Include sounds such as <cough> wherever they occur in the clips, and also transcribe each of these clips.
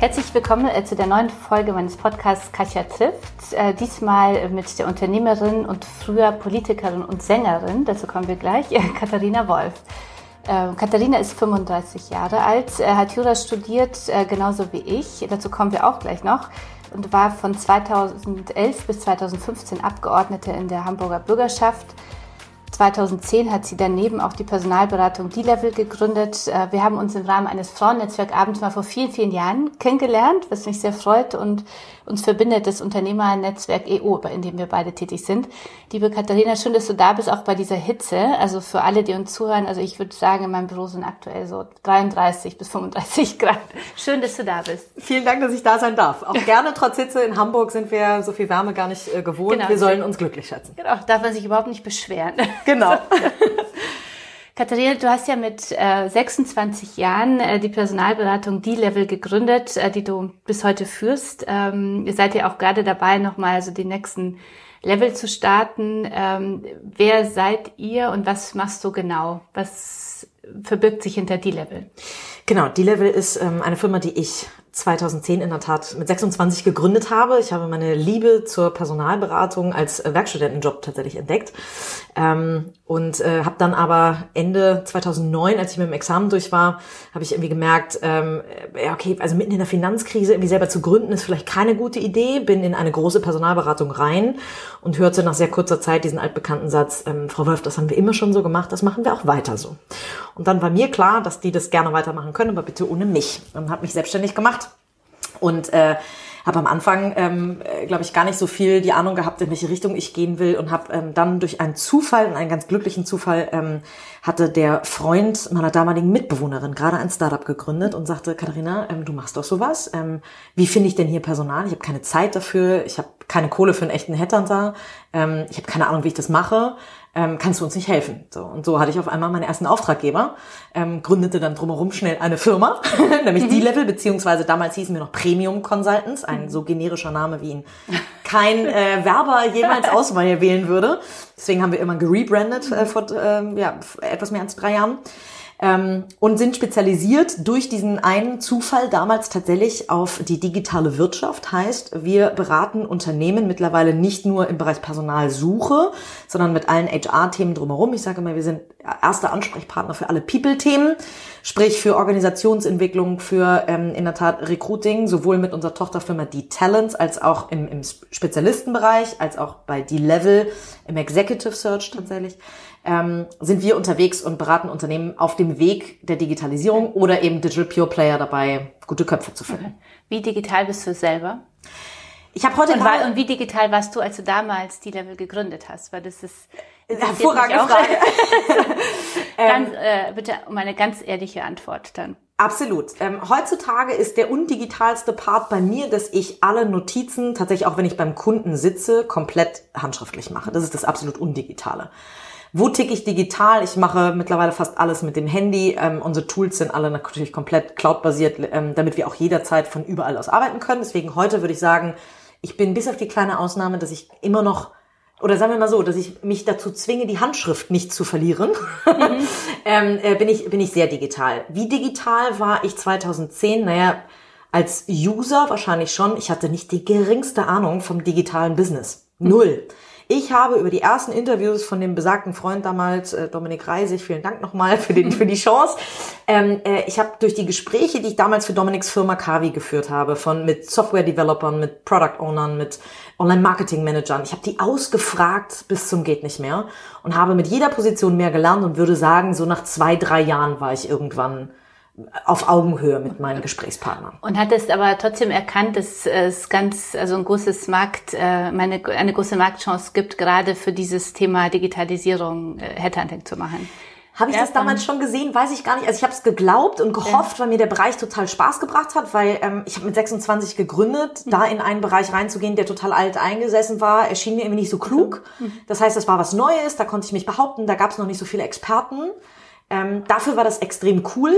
Herzlich willkommen äh, zu der neuen Folge meines Podcasts Katja trifft. Äh, diesmal mit der Unternehmerin und früher Politikerin und Sängerin, dazu kommen wir gleich, <laughs> Katharina Wolf. Äh, Katharina ist 35 Jahre alt, äh, hat Jura studiert, genauso wie ich. Dazu kommen wir auch gleich noch. Und war von 2011 bis 2015 Abgeordnete in der Hamburger Bürgerschaft 2010 hat sie daneben auch die Personalberatung D-Level gegründet. Äh, wir haben uns im Rahmen eines Frauennetzwerkabends mal vor vielen, vielen Jahren kennengelernt, was mich sehr freut und uns verbindet das Unternehmernetzwerk EU, in dem wir beide tätig sind. Liebe Katharina, schön, dass du da bist, auch bei dieser Hitze. Also für alle, die uns zuhören, also ich würde sagen, in meinem Büro sind aktuell so 33 bis 35 Grad. Schön, dass du da bist. Vielen Dank, dass ich da sein darf. Auch <laughs> gerne trotz Hitze. In Hamburg sind wir so viel Wärme gar nicht äh, gewohnt. Genau, wir sollen uns glücklich schätzen. Genau, darf man sich überhaupt nicht beschweren. Genau. <laughs> Katharina, du hast ja mit äh, 26 Jahren äh, die Personalberatung D-Level gegründet, äh, die du bis heute führst. Ähm, ihr seid ja auch gerade dabei, nochmal so die nächsten Level zu starten. Ähm, wer seid ihr und was machst du genau? Was verbirgt sich hinter D-Level? Genau, D-Level ist ähm, eine Firma, die ich 2010 in der Tat mit 26 gegründet habe. Ich habe meine Liebe zur Personalberatung als Werkstudentenjob tatsächlich entdeckt ähm, und äh, habe dann aber Ende 2009, als ich mit dem Examen durch war, habe ich irgendwie gemerkt, ähm, ja okay, also mitten in der Finanzkrise irgendwie selber zu gründen ist vielleicht keine gute Idee. Bin in eine große Personalberatung rein und hörte nach sehr kurzer Zeit diesen altbekannten Satz: ähm, Frau Wolf, das haben wir immer schon so gemacht, das machen wir auch weiter so. Und dann war mir klar, dass die das gerne weitermachen können, aber bitte ohne mich. Und habe mich selbstständig gemacht und äh, habe am Anfang, ähm, äh, glaube ich, gar nicht so viel die Ahnung gehabt, in welche Richtung ich gehen will und habe ähm, dann durch einen Zufall, einen ganz glücklichen Zufall, ähm, hatte der Freund meiner damaligen Mitbewohnerin gerade ein Startup gegründet und sagte, Katharina, ähm, du machst doch sowas. Ähm, wie finde ich denn hier Personal? Ich habe keine Zeit dafür, ich habe keine Kohle für einen echten Headhunter, ähm, ich habe keine Ahnung, wie ich das mache ähm, kannst du uns nicht helfen? So, und so hatte ich auf einmal meinen ersten Auftraggeber, ähm, gründete dann drumherum schnell eine Firma, <laughs> nämlich mhm. D-Level, beziehungsweise damals hießen wir noch Premium Consultants, ein mhm. so generischer Name, wie ihn kein äh, Werber jemals <laughs> auswählen würde. Deswegen haben wir immer gerebrandet äh, vor äh, ja, etwas mehr als drei Jahren ähm, und sind spezialisiert durch diesen einen Zufall damals tatsächlich auf die digitale Wirtschaft. Heißt, wir beraten Unternehmen mittlerweile nicht nur im Bereich Personalsuche, sondern mit allen HR-Themen drumherum. Ich sage immer, wir sind erster Ansprechpartner für alle People-Themen, sprich für Organisationsentwicklung, für ähm, in der Tat Recruiting, sowohl mit unserer Tochterfirma Die Talents als auch im, im Spezialistenbereich, als auch bei Die Level im Executive Search tatsächlich ähm, sind wir unterwegs und beraten Unternehmen auf dem Weg der Digitalisierung oder eben Digital Pure Player dabei, gute Köpfe zu finden. Wie digital bist du selber? Ich habe heute und, war, und wie digital warst du, als du damals die Level gegründet hast? Weil das ist hervorragende Frage. <laughs> <laughs> ganz, äh, bitte um eine ganz ehrliche Antwort dann. Absolut. Ähm, heutzutage ist der undigitalste Part bei mir, dass ich alle Notizen, tatsächlich auch wenn ich beim Kunden sitze, komplett handschriftlich mache. Das ist das absolut Undigitale. Wo ticke ich digital? Ich mache mittlerweile fast alles mit dem Handy. Ähm, unsere Tools sind alle natürlich komplett cloudbasiert, ähm, damit wir auch jederzeit von überall aus arbeiten können. Deswegen heute würde ich sagen, ich bin bis auf die kleine Ausnahme, dass ich immer noch oder sagen wir mal so, dass ich mich dazu zwinge, die Handschrift nicht zu verlieren, mhm. <laughs> ähm, äh, bin ich bin ich sehr digital. Wie digital war ich 2010? Naja, als User wahrscheinlich schon. Ich hatte nicht die geringste Ahnung vom digitalen Business. Null. Mhm. Ich habe über die ersten Interviews von dem besagten Freund damals, äh, Dominik Reisig, vielen Dank nochmal für, den, für die Chance. Ähm, äh, ich habe durch die Gespräche, die ich damals für Dominiks Firma Kavi geführt habe, von mit Software-Developern, mit Product-Ownern, mit Online-Marketing-Managern, ich habe die ausgefragt bis zum geht nicht mehr und habe mit jeder Position mehr gelernt und würde sagen, so nach zwei, drei Jahren war ich irgendwann auf Augenhöhe mit meinen Gesprächspartnern. Und hattest aber trotzdem erkannt, dass es ganz, also ein großes Markt, äh, eine, eine große Marktchance gibt, gerade für dieses Thema Digitalisierung äh, Headhunting zu machen. Habe ich Ja, das damals schon gesehen? Weiß ich gar nicht. Also ich habe es geglaubt und gehofft, weil mir der Bereich total Spaß gebracht hat, weil ähm, ich habe mit 26 gegründet, Mhm. da in einen Bereich reinzugehen, der total alt eingesessen war, erschien mir irgendwie nicht so klug. Mhm. Das heißt, das war was Neues, da konnte ich mich behaupten, da gab es noch nicht so viele Experten. Ähm, dafür war das extrem cool.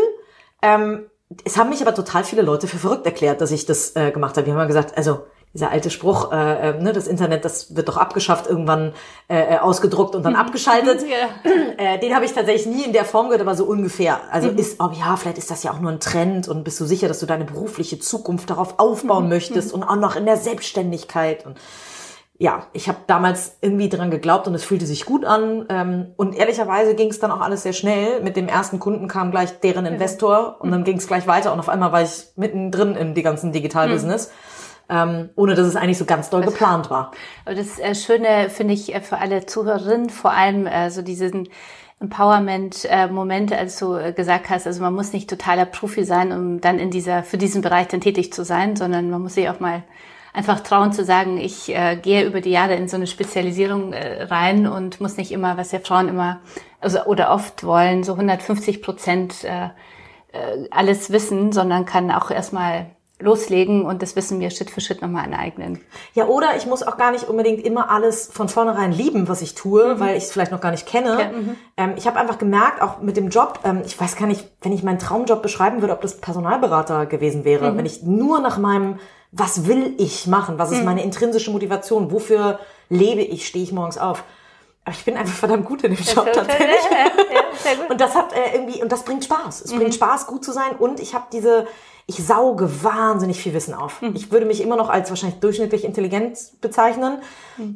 Ähm, es haben mich aber total viele Leute für verrückt erklärt, dass ich das äh, gemacht habe. Die haben immer gesagt, also dieser alte Spruch, äh, äh, ne, das Internet, das wird doch abgeschafft, irgendwann äh, äh, ausgedruckt und dann <laughs> abgeschaltet. Äh, den habe ich tatsächlich nie in der Form gehört, aber so ungefähr. Also ist, oh ja, vielleicht ist das ja auch nur ein Trend und bist du sicher, dass du deine berufliche Zukunft darauf aufbauen möchtest und auch noch in der Selbstständigkeit und ja, ich habe damals irgendwie dran geglaubt und es fühlte sich gut an. Ähm, und ehrlicherweise ging es dann auch alles sehr schnell. Mit dem ersten Kunden kam gleich deren Investor und dann ging es gleich weiter und auf einmal war ich mittendrin in die ganzen Digitalbusiness, ähm, ohne dass es eigentlich so ganz doll geplant war. Aber das äh, Schöne finde ich äh, für alle Zuhörerinnen, vor allem äh, so diesen Empowerment-Momente, als du äh, gesagt hast, also man muss nicht totaler Profi sein, um dann in dieser, für diesen Bereich dann tätig zu sein, sondern man muss sich auch mal einfach trauen zu sagen, ich äh, gehe über die Jahre in so eine Spezialisierung äh, rein und muss nicht immer, was ja Frauen immer, also oder oft wollen, so 150 Prozent äh, äh, alles wissen, sondern kann auch erstmal loslegen und das Wissen mir Schritt für Schritt nochmal aneignen. Ja, oder ich muss auch gar nicht unbedingt immer alles von vornherein lieben, was ich tue, weil ich es vielleicht noch gar nicht kenne. Ja, mhm. ähm, ich habe einfach gemerkt, auch mit dem Job, ähm, ich weiß gar nicht, wenn ich meinen Traumjob beschreiben würde, ob das Personalberater gewesen wäre. Wenn ich nur nach meinem, was will ich machen, was ist meine intrinsische Motivation, wofür lebe ich, stehe ich morgens auf. Aber ich bin einfach verdammt gut in dem Job tatsächlich. <laughs> Ja, gut. Und das hat äh, irgendwie, und das bringt Spaß. Es bringt Spaß, gut zu sein. Und ich habe diese, ich sauge wahnsinnig viel Wissen auf. Ich würde mich immer noch als wahrscheinlich durchschnittlich intelligent bezeichnen.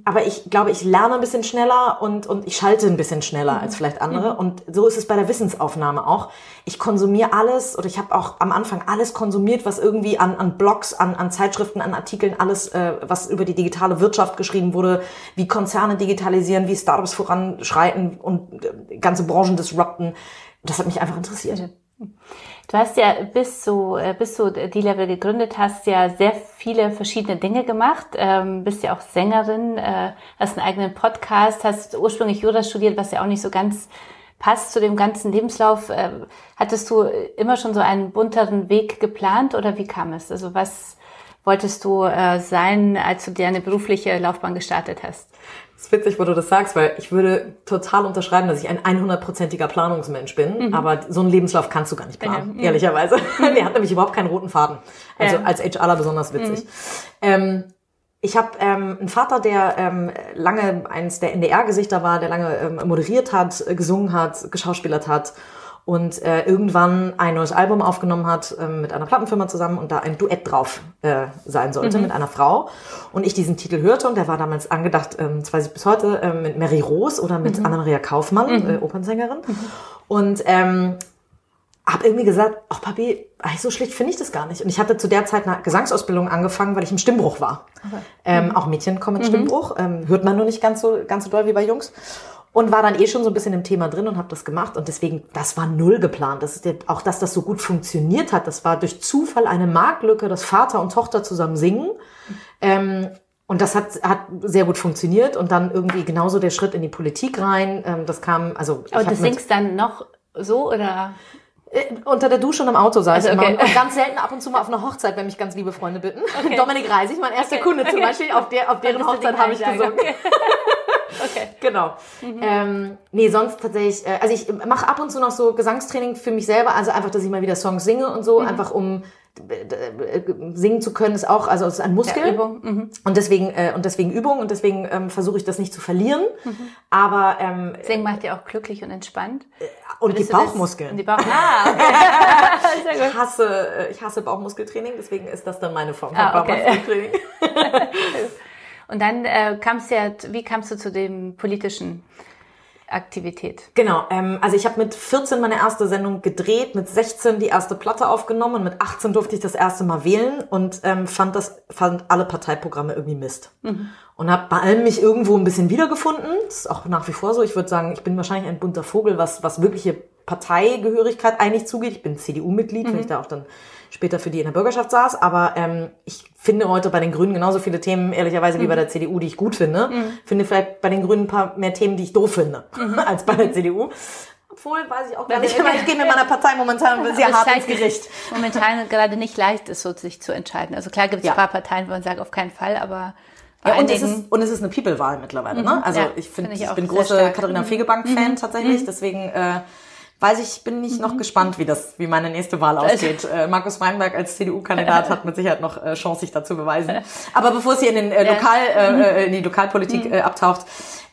Aber ich glaube, ich lerne ein bisschen schneller und, und ich schalte ein bisschen schneller als vielleicht andere. Und so ist es bei der Wissensaufnahme auch. Ich konsumiere alles oder ich habe auch am Anfang alles konsumiert, was irgendwie an, an Blogs, an, an Zeitschriften, an Artikeln, alles, äh, was über die digitale Wirtschaft geschrieben wurde, wie Konzerne digitalisieren, wie Startups voranschreiten und äh, ganze Branchen disrupten. Das hat mich einfach interessiert. Du hast ja bis du, äh, bis du die Level gegründet hast, ja sehr viele verschiedene Dinge gemacht. Ähm, bist ja auch Sängerin, äh, hast einen eigenen Podcast, hast ursprünglich Jura studiert, was ja auch nicht so ganz passt zu dem ganzen Lebenslauf. Äh, hattest du immer schon so einen bunteren Weg geplant oder wie kam es? Also was wolltest du äh, sein, als du deine berufliche Laufbahn gestartet hast? Es ist witzig, wo du das sagst, weil ich würde total unterschreiben, dass ich ein 100%iger Planungsmensch bin, aber so einen Lebenslauf kannst du gar nicht planen, Ja. ehrlicherweise. <laughs> Der hat nämlich überhaupt keinen roten Faden. Also Ja. als HRler besonders witzig. Ähm, ich habe ähm, einen Vater, der ähm, lange eins der NDR-Gesichter war, der lange ähm, moderiert hat, äh, gesungen hat, geschauspielert hat und äh, irgendwann ein neues Album aufgenommen hat ähm, mit einer Plattenfirma zusammen und da ein Duett drauf äh, sein sollte mit einer Frau. Und ich diesen Titel hörte und der war damals angedacht, ähm, das weiß ich bis heute, ähm, mit Mary Rose oder mit Anna-Maria Kaufmann, äh, Opernsängerin. Und ähm, habe irgendwie gesagt, ach Papi, so schlecht finde ich das gar nicht. Und ich hatte zu der Zeit eine Gesangsausbildung angefangen, weil ich im Stimmbruch war. Ähm, Auch Mädchen kommen mit Stimmbruch, ähm, hört man nur nicht ganz so, ganz so doll wie bei Jungs. Und war dann eh schon so ein bisschen im Thema drin und habe das gemacht. Und deswegen, das war null geplant. Das ist auch, dass das so gut funktioniert hat, das war durch Zufall eine Marktlücke, dass Vater und Tochter zusammen singen. Ähm, und das hat, hat sehr gut funktioniert. Und dann irgendwie genauso der Schritt in die Politik rein. Ähm, das kam, also hab du singst dann noch so oder? äh, unter der Dusche und im Auto saß Also, ich okay. immer. Und ganz selten ab und zu mal auf einer Hochzeit, wenn mich ganz liebe Freunde bitten. Dominik Reisig, mein erster Kunde zum Beispiel, auf, der, auf deren Hochzeit habe ich gesungen. <laughs> <laughs> Okay. Genau. Ähm, nee, sonst tatsächlich, äh, also ich mache ab und zu noch so Gesangstraining für mich selber, also einfach, dass ich mal wieder Songs singe und so, einfach um äh, äh, singen zu können, ist auch, also es ist ein Muskel. Ja, Übung. Mhm. Und deswegen, äh, und deswegen Übung und deswegen ähm, versuche ich das nicht zu verlieren. Aber ähm, Singen macht dir auch glücklich und entspannt. und die du das- Bauchmuskeln. Und die Bauch ah, <laughs> okay. <laughs> Ich hasse, äh, ich hasse Bauchmuskeltraining, deswegen ist das dann meine Form von Ah, okay. Bauchmuskeltraining. Und dann äh, kamst du ja, wie kamst du zu dem politischen Aktivität? Genau, ähm, also ich habe mit 14 meine erste Sendung gedreht, mit 16 die erste Platte aufgenommen und mit 18 durfte ich das erste Mal wählen und ähm, fand das fand alle Parteiprogramme irgendwie Mist. Und habe bei allem mich irgendwo ein bisschen wiedergefunden. Das ist auch nach wie vor so. Ich würde sagen, ich bin wahrscheinlich ein bunter Vogel, was was wirkliche Parteigehörigkeit eigentlich zugeht. Ich bin CDU-Mitglied, weil ich da auch dann später für die in der Bürgerschaft saß. Aber ähm, ich finde heute bei den Grünen genauso viele Themen, ehrlicherweise, wie bei der CDU, die ich gut finde. Finde vielleicht bei den Grünen ein paar mehr Themen, die ich doof finde, <laughs> als bei der CDU. Obwohl, weiß ich auch gar nicht. Ich gehe mit meiner Partei momentan sehr hart ins Gericht. Momentan gerade nicht leicht ist, so sich zu entscheiden. Also klar gibt es ja. ein paar Parteien, wo man sagt, auf keinen Fall, aber ja, und, es ist, und es ist eine People-Wahl mittlerweile. Ne? Mhm. Also ja, ich finde, find ich, ich bin große Katharina mhm. Fegebank-Fan mhm. tatsächlich. Mhm. Deswegen äh, weiß ich, bin ich noch mhm. gespannt, wie das, wie meine nächste Wahl ausgeht. Äh, Markus Weinberg als CDU-Kandidat <laughs> hat mit Sicherheit noch äh, Chance, sich dazu beweisen. Aber bevor es hier in den äh, Lokal, äh, äh, in die Lokalpolitik äh, abtaucht,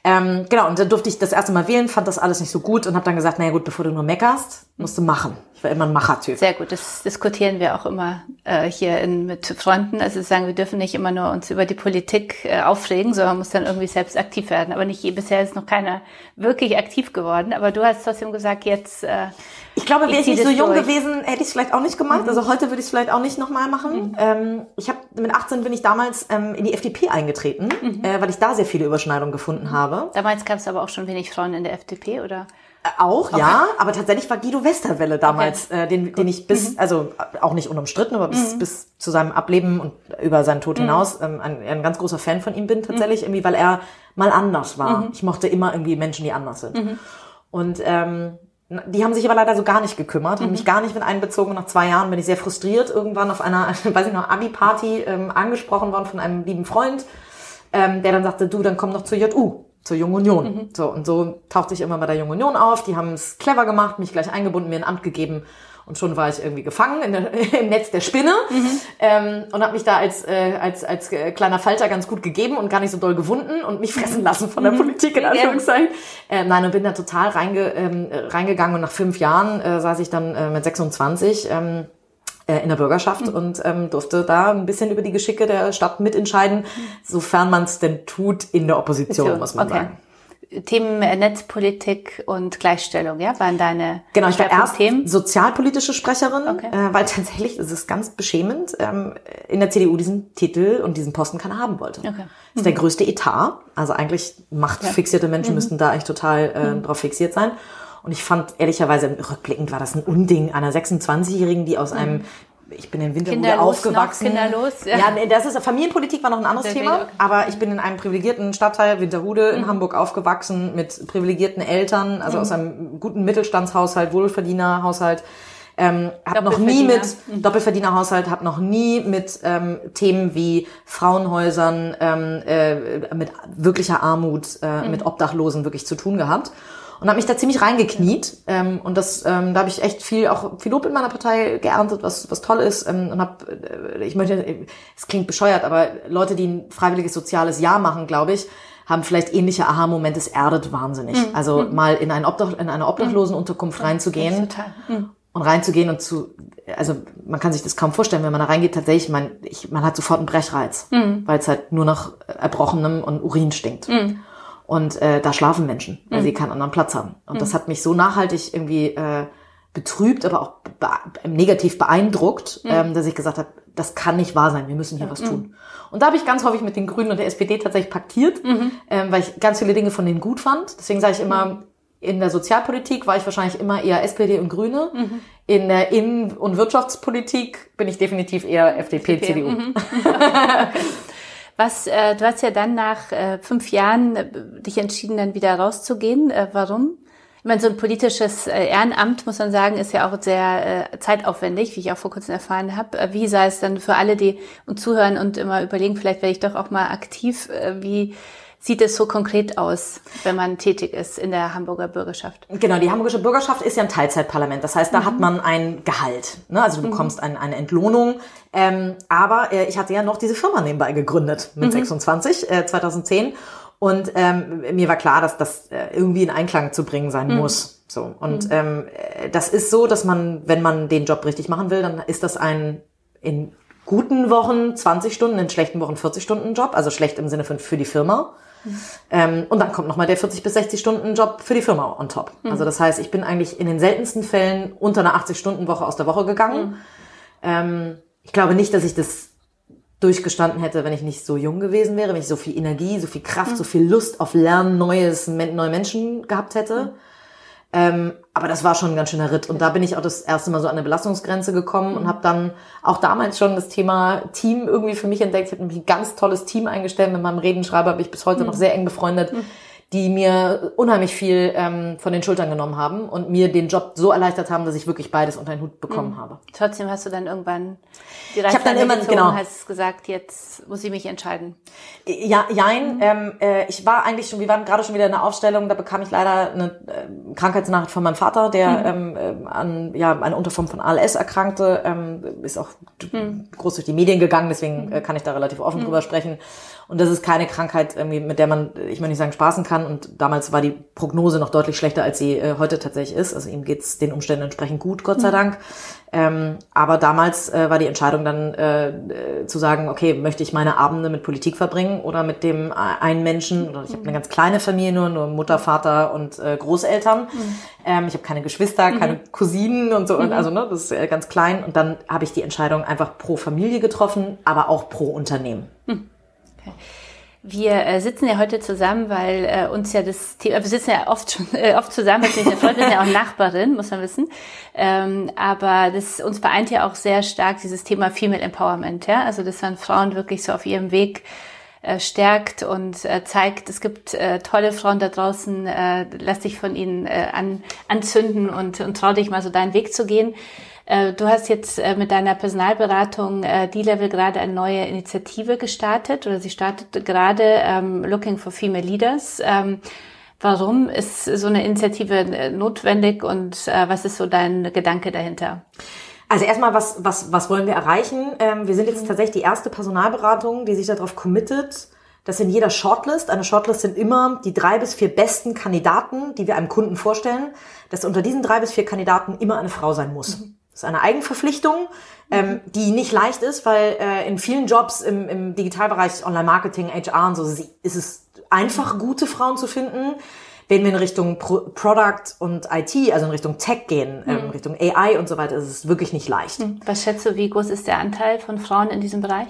ähm, genau, und dann durfte ich das erste Mal wählen, fand das alles nicht so gut und habe dann gesagt, naja gut, bevor du nur meckerst, musst du machen. Ich war immer ein Machertyp. Sehr gut, das diskutieren wir auch immer äh, hier in, mit Freunden. Also sagen, wir dürfen nicht immer nur uns über die Politik äh, aufregen, sondern muss dann irgendwie selbst aktiv werden. Aber nicht bisher ist noch keiner wirklich aktiv geworden. Aber du hast trotzdem gesagt, jetzt äh, ich glaube, wäre ich nicht so jung durch. gewesen, hätte ich es vielleicht auch nicht gemacht. Mhm. Also heute würde ich es vielleicht auch nicht nochmal machen. Mhm. Ähm, ich habe mit 18 bin ich damals ähm, in die FDP eingetreten, mhm. äh, weil ich da sehr viele Überschneidungen gefunden habe. Damals gab es aber auch schon wenig Frauen in der FDP, oder? Äh, auch, okay. ja, aber tatsächlich war Guido Westerwelle damals, okay. äh, den, den ich bis, mhm. also auch nicht unumstritten, aber bis, mhm. bis zu seinem Ableben und über seinen Tod mhm. hinaus ähm, ein, ein ganz großer Fan von ihm bin tatsächlich, irgendwie, weil er mal anders war. Ich mochte immer irgendwie Menschen, die anders sind. Und ähm, die haben sich aber leider so gar nicht gekümmert, haben mhm. mich gar nicht mit einbezogen. Nach zwei Jahren bin ich sehr frustriert irgendwann auf einer, <laughs> weiß ich noch, Abi-Party ähm, angesprochen worden von einem lieben Freund, ähm, der dann sagte, du, dann komm doch zur JU, zur Jungen Union. Mhm. So, und so tauchte ich immer bei der Jungen Union auf. Die haben es clever gemacht, mich gleich eingebunden, mir ein Amt gegeben und schon war ich irgendwie gefangen in der, <laughs> im Netz der Spinne mhm. ähm, und habe mich da als, äh, als, als äh, kleiner Falter ganz gut gegeben und gar nicht so doll gewunden und mich <laughs> fressen lassen von der mhm. Politik in Anführungszeichen. Ähm, nein, und bin da total reinge, ähm, reingegangen und nach fünf Jahren äh, saß ich dann äh, mit 26 ähm, äh, in der Bürgerschaft mhm. und ähm, durfte da ein bisschen über die Geschicke der Stadt mitentscheiden, mhm. sofern man es denn tut in der Opposition, muss man okay. sagen. Themen Netzpolitik und Gleichstellung, ja, waren deine Genau, ich war erst Themen? sozialpolitische Sprecherin, okay. äh, weil tatsächlich ist es ganz beschämend, ähm, in der CDU diesen Titel und diesen Posten keiner haben wollte. Okay. Das ist mhm. der größte Etat, also eigentlich machtfixierte Menschen mhm. müssten da eigentlich total äh, mhm. drauf fixiert sein. Und ich fand ehrlicherweise, rückblickend war das ein Unding einer 26-Jährigen, die aus einem mhm ich bin in Winterhude kinderlos aufgewachsen. Noch, kinderlos, ja. ja, das ist Familienpolitik war noch ein anderes Thema, aber ich bin in einem privilegierten Stadtteil Winterhude in mhm. Hamburg aufgewachsen mit privilegierten Eltern, also mhm. aus einem guten Mittelstandshaushalt, Wohlverdienerhaushalt. Ähm, habe noch nie mit mhm. Doppelverdienerhaushalt, habe noch nie mit ähm, Themen wie Frauenhäusern, ähm, äh, mit wirklicher Armut, äh, mhm. mit Obdachlosen wirklich zu tun gehabt und habe mich da ziemlich reingekniet. Ähm, und das, ähm, da habe ich echt viel, auch viel Lob in meiner Partei geerntet, was, was toll ist. Ähm, und habe, äh, ich möchte, es klingt bescheuert, aber Leute, die ein freiwilliges soziales Jahr machen, glaube ich, haben vielleicht ähnliche Aha-Momente, es erdet wahnsinnig. Mhm. Also mhm. mal in, ein Obdach, in eine Obdachlosenunterkunft mhm. reinzugehen. Mhm. Und reinzugehen und zu, also man kann sich das kaum vorstellen, wenn man da reingeht, tatsächlich, man, ich, man hat sofort einen Brechreiz, mhm. weil es halt nur nach Erbrochenem und Urin stinkt. Und äh, da schlafen Menschen, weil mhm. sie keinen anderen Platz haben. Und mhm. das hat mich so nachhaltig irgendwie äh, betrübt, aber auch be negativ beeindruckt, mhm. ähm, dass ich gesagt habe, das kann nicht wahr sein, wir müssen hier was tun. Mhm. Und da habe ich ganz häufig mit den Grünen und der SPD tatsächlich paktiert, mhm. ähm, weil ich ganz viele Dinge von denen gut fand. Deswegen sage ich immer, mhm. in der Sozialpolitik war ich wahrscheinlich immer eher SPD und Grüne. Mhm. In der Innen- und Wirtschaftspolitik bin ich definitiv eher FDP, FDP. CDU. Mhm. <laughs> Was, äh, du hast ja dann nach äh, fünf Jahren äh, dich entschieden, dann wieder rauszugehen. Äh, warum? Ich meine, so ein politisches äh, Ehrenamt, muss man sagen, ist ja auch sehr äh, zeitaufwendig, wie ich auch vor kurzem erfahren habe. Äh, wie sei es dann für alle, die uns zuhören und immer überlegen, vielleicht werde ich doch auch mal aktiv, äh, wie sieht es so konkret aus, wenn man tätig ist in der Hamburger Bürgerschaft? Genau, die Hamburgische Bürgerschaft ist ja ein Teilzeitparlament. Das heißt, da mhm. hat man ein Gehalt. Ne? Also du mhm. bekommst ein, eine Entlohnung. Ähm, aber äh, ich hatte ja noch diese Firma nebenbei gegründet mit mhm. 26, äh, 2010. Und ähm, mir war klar, dass das äh, irgendwie in Einklang zu bringen sein mhm. muss. So und mhm. ähm, äh, das ist so, dass man, wenn man den Job richtig machen will, dann ist das ein in guten Wochen 20 Stunden, in schlechten Wochen 40 Stunden Job, also schlecht im Sinne von für die Firma. Ähm, und dann kommt nochmal der 40 bis 60 Stunden Job für die Firma on top. Mhm. Also das heißt, ich bin eigentlich in den seltensten Fällen unter einer 80 Stunden Woche aus der Woche gegangen. Mhm. Ähm, ich glaube nicht, dass ich das durchgestanden hätte, wenn ich nicht so jung gewesen wäre, wenn ich so viel Energie, so viel Kraft, mhm. so viel Lust auf Lernen, Neues, neue Menschen gehabt hätte. Ähm, aber das war schon ein ganz schöner Ritt. Und da bin ich auch das erste Mal so an eine Belastungsgrenze gekommen und mhm. habe dann auch damals schon das Thema Team irgendwie für mich entdeckt. Ich habe nämlich ein ganz tolles Team eingestellt. Mit meinem Redenschreiber bin ich bis heute mhm. noch sehr eng befreundet. Mhm. Die mir unheimlich viel ähm, von den Schultern genommen haben und mir den Job so erleichtert haben, dass ich wirklich beides unter den Hut bekommen mhm. habe. Trotzdem hast du dann irgendwann die Reißleine ich dann immer gezogen, genau hast gesagt, jetzt muss ich mich entscheiden. Ja, jein. Mhm. Ähm, äh, ich war eigentlich schon, wir waren gerade schon wieder in der Aufstellung, da bekam ich leider eine äh, Krankheitsnachricht von meinem Vater, der mhm. ähm, äh, an ja eine Unterform von ALS erkrankte, ähm, ist auch mhm. groß durch die Medien gegangen, deswegen mhm. äh, kann ich da relativ offen mhm. drüber sprechen. Und das ist keine Krankheit, mit der man, ich möchte nicht sagen, spaßen kann. Und damals war die Prognose noch deutlich schlechter, als sie äh, heute tatsächlich ist. Also ihm geht's den Umständen entsprechend gut, Gott sei mhm. Dank. Ähm, aber damals äh, war die Entscheidung dann äh, äh, zu sagen, okay, möchte ich meine Abende mit Politik verbringen oder mit dem äh, einen Menschen, oder ich habe eine ganz kleine Familie nur, nur Mutter, Vater und äh, Großeltern. Mhm. Ähm, ich habe keine Geschwister, keine mhm. Cousinen und so, mhm. also ne, das ist äh, ganz klein. Und dann habe ich die Entscheidung einfach pro Familie getroffen, aber auch pro Unternehmen. Mhm. Wir äh, sitzen ja heute zusammen, weil äh, uns ja das Thema, wir sitzen ja oft schon <laughs> äh, oft zusammen, mit den Freunden sind ja auch Nachbarin, muss man wissen. Ähm, aber das uns vereint ja auch sehr stark dieses Thema Female Empowerment, ja, also dass man Frauen wirklich so auf ihrem Weg äh, stärkt und äh, zeigt, es gibt äh, tolle Frauen da draußen, äh, lass dich von ihnen äh, an, anzünden und, und trau dich mal so deinen Weg zu gehen. Äh, du hast jetzt äh, mit deiner Personalberatung äh, D-Level gerade eine neue Initiative gestartet oder sie startet gerade ähm, Looking for Female Leaders. Ähm, warum ist so eine Initiative notwendig und was ist so dein Gedanke dahinter? Also erstmal, was, was, was wollen wir erreichen? Ähm, wir sind jetzt tatsächlich die erste Personalberatung, die sich darauf committet, dass in jeder Shortlist, eine Shortlist sind immer die drei bis vier besten Kandidaten, die wir einem Kunden vorstellen, dass unter diesen drei bis vier Kandidaten immer eine Frau sein muss. Mhm. Das ist eine Eigenverpflichtung, ähm, die nicht leicht ist, weil äh, in vielen Jobs im, im Digitalbereich, Online-Marketing, HR und so, ist es einfach, gute Frauen zu finden. Wenn wir in Richtung Pro Product und IT, also in Richtung Tech gehen, ähm, Richtung AI und so weiter, ist es wirklich nicht leicht. Was schätzt du, wie groß ist der Anteil von Frauen in diesem Bereich?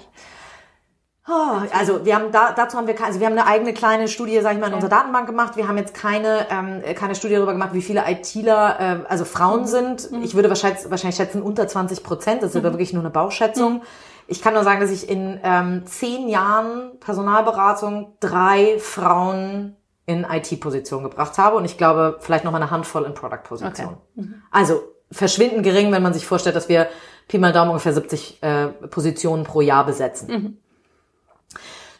Oh, also wir haben da, dazu haben wir also wir haben eine eigene kleine Studie, sag ich mal, in ja. unserer Datenbank gemacht. Wir haben jetzt keine ähm, keine Studie darüber gemacht, wie viele ITler, äh, also Frauen mhm. sind. Mhm. Ich würde wahrscheinlich wahrscheinlich schätzen unter 20 Prozent. Das ist mhm. aber wirklich nur eine Bauchschätzung. Mhm. Ich kann nur sagen, dass ich in ähm, zehn Jahren Personalberatung drei Frauen in IT-Position gebracht habe und ich glaube vielleicht noch mal eine Handvoll in Product-Position. Okay. Mhm. Also verschwinden gering, wenn man sich vorstellt, dass wir Pi mal Daumen ungefähr 70 äh, Positionen pro Jahr besetzen.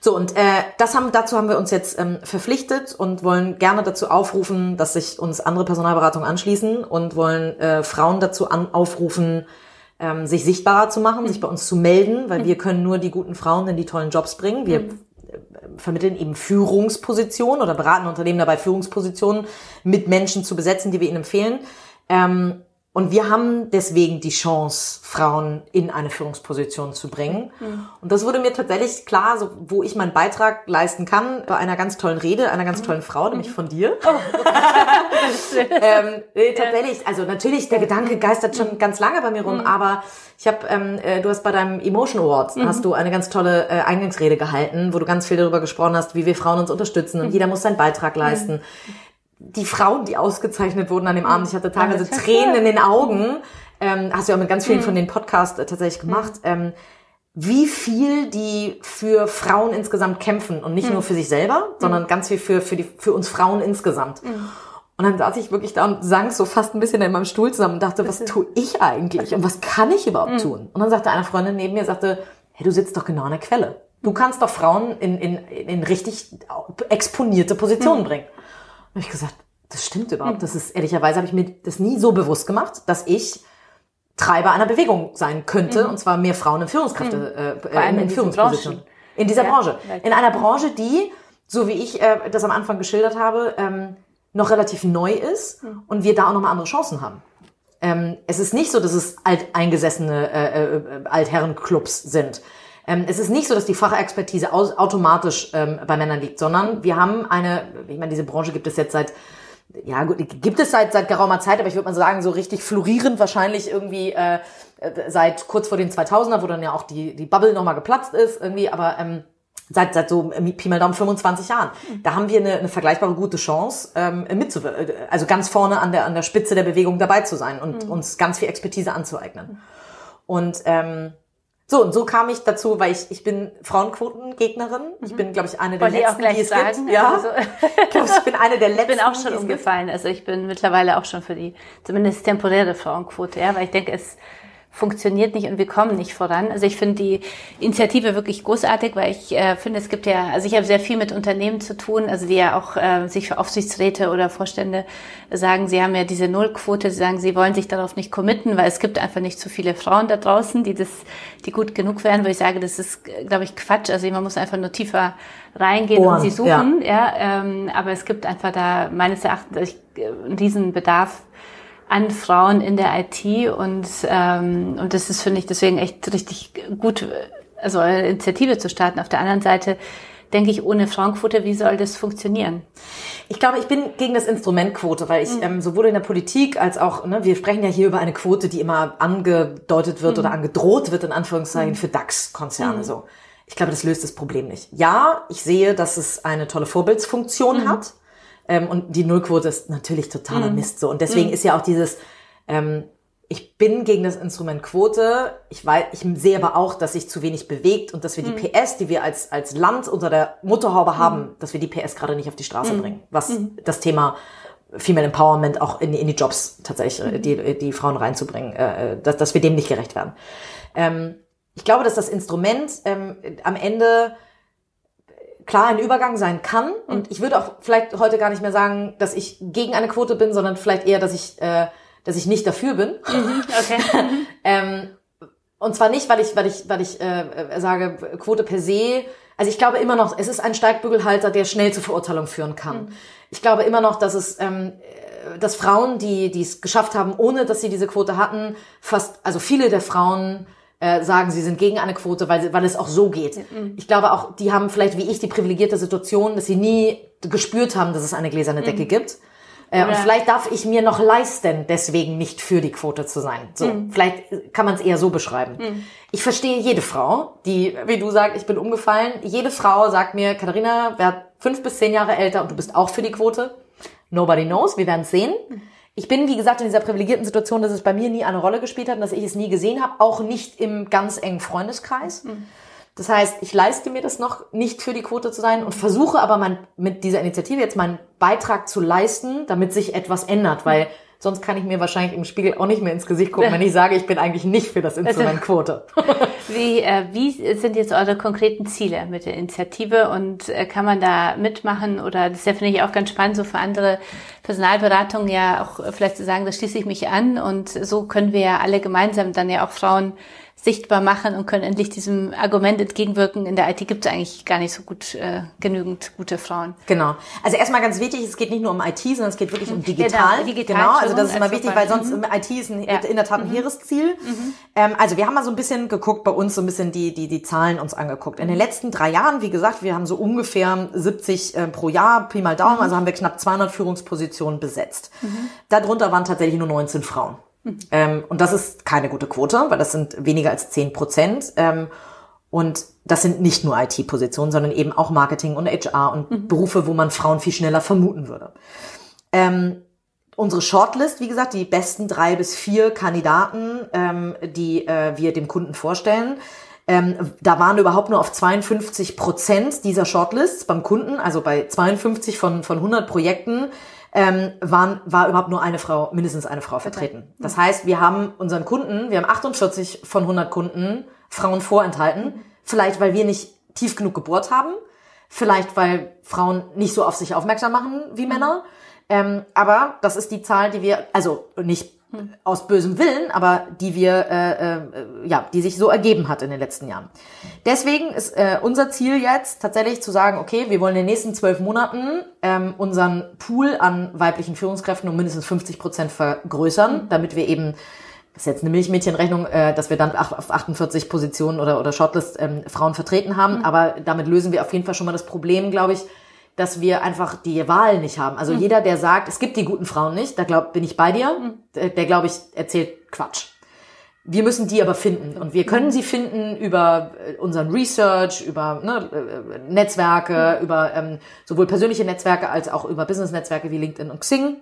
So, und äh, das haben, dazu haben wir uns jetzt ähm, verpflichtet und wollen gerne dazu aufrufen, dass sich uns andere Personalberatungen anschließen und wollen äh, Frauen dazu an, aufrufen, ähm, sich sichtbarer zu machen, mhm. sich bei uns zu melden, weil mhm. wir können nur die guten Frauen in die tollen Jobs bringen. Wir mhm. vermitteln eben Führungspositionen oder beraten Unternehmen dabei, Führungspositionen mit Menschen zu besetzen, die wir ihnen empfehlen. Ähm, und wir haben deswegen die Chance, Frauen in eine Führungsposition zu bringen. Mhm. Und das wurde mir tatsächlich klar, so, wo ich meinen Beitrag leisten kann, bei einer ganz tollen Rede, einer ganz tollen Frau, nämlich von dir. Oh. <laughs> ähm, äh, tatsächlich, also natürlich, der Gedanke geistert schon ganz lange bei mir rum, mhm. aber ich habe, ähm, äh, du hast bei deinem Emotion Award, mhm. hast du eine ganz tolle äh, Eingangsrede gehalten, wo du ganz viel darüber gesprochen hast, wie wir Frauen uns unterstützen und mhm. jeder muss seinen Beitrag leisten die Frauen, die ausgezeichnet wurden an dem Abend, ich hatte teilweise ja, Tränen in den Augen, ähm, hast du ja auch mit ganz vielen mhm. von den Podcasts äh, tatsächlich gemacht, mhm. ähm, wie viel die für Frauen insgesamt kämpfen und nicht mhm. nur für sich selber, sondern ganz viel für, für, die, für uns Frauen insgesamt. Mhm. Und dann saß ich wirklich da und sang so fast ein bisschen in meinem Stuhl zusammen und dachte, was tue ich eigentlich und was kann ich überhaupt tun? Und dann sagte eine Freundin neben mir, sagte, hey, du sitzt doch genau an der Quelle. Du kannst doch Frauen in, in, in richtig exponierte Positionen bringen habe ich gesagt, das stimmt überhaupt. Das ist ehrlicherweise habe ich mir das nie so bewusst gemacht, dass ich Treiber einer Bewegung sein könnte, mhm. und zwar mehr Frauen in Führungskräfte, mhm. äh, in, in Führungspositionen. In dieser ja, Branche. In einer Branche, die, so wie ich äh, das am Anfang geschildert habe, ähm, noch relativ neu ist mhm. und wir da auch nochmal andere Chancen haben. Ähm, es ist nicht so, dass es alteingesessene äh, äh, Altherrenclubs sind. Ähm, es ist nicht so, dass die Fachexpertise aus, automatisch ähm, bei Männern liegt, sondern wir haben eine, ich meine, diese Branche gibt es jetzt seit ja gut, gibt es seit seit geraumer Zeit, aber ich würde mal sagen, so richtig florierend wahrscheinlich irgendwie äh, seit kurz vor den 2000er, wo dann ja auch die die Bubble nochmal geplatzt ist irgendwie, aber ähm, seit seit so ähm, Pi mal Daumen 25 Jahren. Da haben wir eine, eine vergleichbare gute Chance ähm, mitzuwirken, also ganz vorne an der an der Spitze der Bewegung dabei zu sein und mhm. uns ganz viel Expertise anzueignen. Und ähm, So, und so kam ich dazu, weil ich, ich bin Frauenquotengegnerin. Ich bin, glaube ich, eine der Wollte ich auch letzten, gleich die es sagen. gibt. Ja, Also, ich glaube, ich bin eine der letzten. ich bin auch schon umgefallen. Also ich bin mittlerweile auch schon für die zumindest temporäre Frauenquote, ja, weil ich denke, es funktioniert nicht und wir kommen nicht voran. Also ich finde die Initiative wirklich großartig, weil ich äh, finde, es gibt ja, also ich habe sehr viel mit Unternehmen zu tun, also die ja auch äh, sich für Aufsichtsräte oder Vorstände sagen, sie haben ja diese Nullquote, sie sagen, sie wollen sich darauf nicht committen, weil es gibt einfach nicht so viele Frauen da draußen, die das, die gut genug wären, wo ich sage, das ist, glaube ich, Quatsch. Also man muss einfach nur tiefer reingehen Bohren, und sie suchen, ja, ähm, aber es gibt einfach da meines Erachtens ich, äh, einen riesen Bedarf an Frauen in der IT und, ähm, und das ist, finde ich, deswegen echt richtig gut, also eine Initiative zu starten. Auf der anderen Seite denke ich, ohne Frauenquote, wie soll das funktionieren? Ich glaube, ich bin gegen das Instrument Quote, weil ich ähm, sowohl in der Politik als auch, ne, wir sprechen ja hier über eine Quote, die immer angedeutet wird oder angedroht wird, in Anführungszeichen, für DAX-Konzerne so. Ich glaube, das löst das Problem nicht. Ja, ich sehe, dass es eine tolle Vorbildsfunktion hat. Ähm, und die Nullquote ist natürlich totaler Mist so. Und deswegen ist ja auch dieses, ähm, ich bin gegen das Instrument Quote. Ich weiß, ich sehe aber auch, dass sich zu wenig bewegt und dass wir die PS, die wir als, als Land unter der Motorhaube haben, dass wir die PS gerade nicht auf die Straße bringen. Was das Thema Female Empowerment auch in, die- in die Jobs tatsächlich, äh, die, die Frauen reinzubringen, äh, dass, dass wir dem nicht gerecht werden. Ähm, ich glaube, dass das Instrument ähm, am Ende klar ein Übergang sein kann. Und ich würde auch vielleicht heute gar nicht mehr sagen, dass ich gegen eine Quote bin, sondern vielleicht eher, dass ich, äh, dass ich nicht dafür bin. Okay. <laughs> Ähm, und zwar nicht, weil ich, weil ich, weil ich äh, sage, Quote per se. Also ich glaube immer noch, es ist ein Steigbügelhalter, der schnell zur Verurteilung führen kann. Ich glaube immer noch, dass es, ähm, äh, dass Frauen, die die es geschafft haben, ohne dass sie diese Quote hatten, fast, also viele der Frauen äh, sagen, sie sind gegen eine Quote, weil, weil es auch so geht. Ich glaube auch, die haben vielleicht wie ich die privilegierte Situation, dass sie nie gespürt haben, dass es eine gläserne Decke gibt. Äh, und vielleicht darf ich mir noch leisten, deswegen nicht für die Quote zu sein. So, vielleicht kann man es eher so beschreiben. Ich verstehe jede Frau, die, wie du sagst, ich bin umgefallen. Jede Frau sagt mir, Katharina, wer fünf bis zehn Jahre älter und du bist auch für die Quote. Nobody knows, wir werden sehen. Ich bin, wie gesagt, in dieser privilegierten Situation, dass es bei mir nie eine Rolle gespielt hat und dass ich es nie gesehen habe, auch nicht im ganz engen Freundeskreis. Das heißt, ich leiste mir das noch nicht für die Quote zu sein und versuche aber mein, mit dieser Initiative jetzt meinen Beitrag zu leisten, damit sich etwas ändert, weil sonst kann ich mir wahrscheinlich im Spiegel auch nicht mehr ins Gesicht gucken, wenn ich sage, ich bin eigentlich nicht für das Instrument Quote. <laughs> Wie, äh, wie sind jetzt eure konkreten Ziele mit der Initiative und äh, kann man da mitmachen oder das ist ja, finde ich auch ganz spannend, so für andere Personalberatungen ja auch äh, vielleicht zu sagen, da schließe ich mich an und so können wir ja alle gemeinsam dann ja auch Frauen sichtbar machen und können endlich diesem Argument entgegenwirken, in der IT gibt es eigentlich gar nicht so gut äh, genügend gute Frauen. Genau. Also erstmal ganz wichtig, es geht nicht nur um IT, sondern es geht wirklich um digital. Genau, digital, genau also das ist immer Entschuldigung, wichtig, weil sonst im IT ist ein, Ja. in der Tat ein hehres Ziel. Ähm, also wir haben mal so ein bisschen geguckt, bei uns so ein bisschen die, die, die Zahlen uns angeguckt. In den letzten drei Jahren, wie gesagt, wir haben so ungefähr 70 äh, pro Jahr, Pi mal Daumen, also haben wir knapp 200 Führungspositionen besetzt. Darunter waren tatsächlich nur 19 Frauen. Ähm, und das ist keine gute Quote, weil das sind weniger als 10 Prozent. Ähm, und das sind nicht nur IT-Positionen, sondern eben auch Marketing und HR und Berufe, wo man Frauen viel schneller vermuten würde. Ähm, unsere Shortlist, wie gesagt, die besten drei bis vier Kandidaten, ähm, die äh, wir dem Kunden vorstellen, ähm, da waren überhaupt nur auf 52 Prozent dieser Shortlists beim Kunden, also bei 52 von, von 100 Projekten, ähm, waren, war überhaupt nur eine Frau, mindestens eine Frau vertreten. Das heißt, wir haben unseren Kunden, wir haben 48 von 100 Kunden Frauen vorenthalten, vielleicht weil wir nicht tief genug gebohrt haben, vielleicht weil Frauen nicht so auf sich aufmerksam machen wie Männer. Ähm, aber das ist die Zahl, die wir, also nicht aus bösem Willen, aber die wir, äh, äh, ja, die sich so ergeben hat in den letzten Jahren. Deswegen ist äh, unser Ziel jetzt tatsächlich zu sagen, okay, wir wollen in den nächsten zwölf Monaten ähm, unseren Pool an weiblichen Führungskräften um mindestens 50 Prozent vergrößern, damit wir eben das ist jetzt eine Milchmädchenrechnung, äh, dass wir dann auf 48 Positionen oder, oder Shortlist ähm, Frauen vertreten haben. Aber damit lösen wir auf jeden Fall schon mal das Problem, glaube ich, dass wir einfach die Wahl nicht haben. Also jeder, der sagt, es gibt die guten Frauen nicht, da glaub, bin ich bei dir, der, der glaube ich, erzählt Quatsch. Wir müssen die aber finden. Und wir können sie finden über äh, unseren Research, über ne, äh, Netzwerke, über ähm, sowohl persönliche Netzwerke als auch über Business-Netzwerke wie LinkedIn und Xing.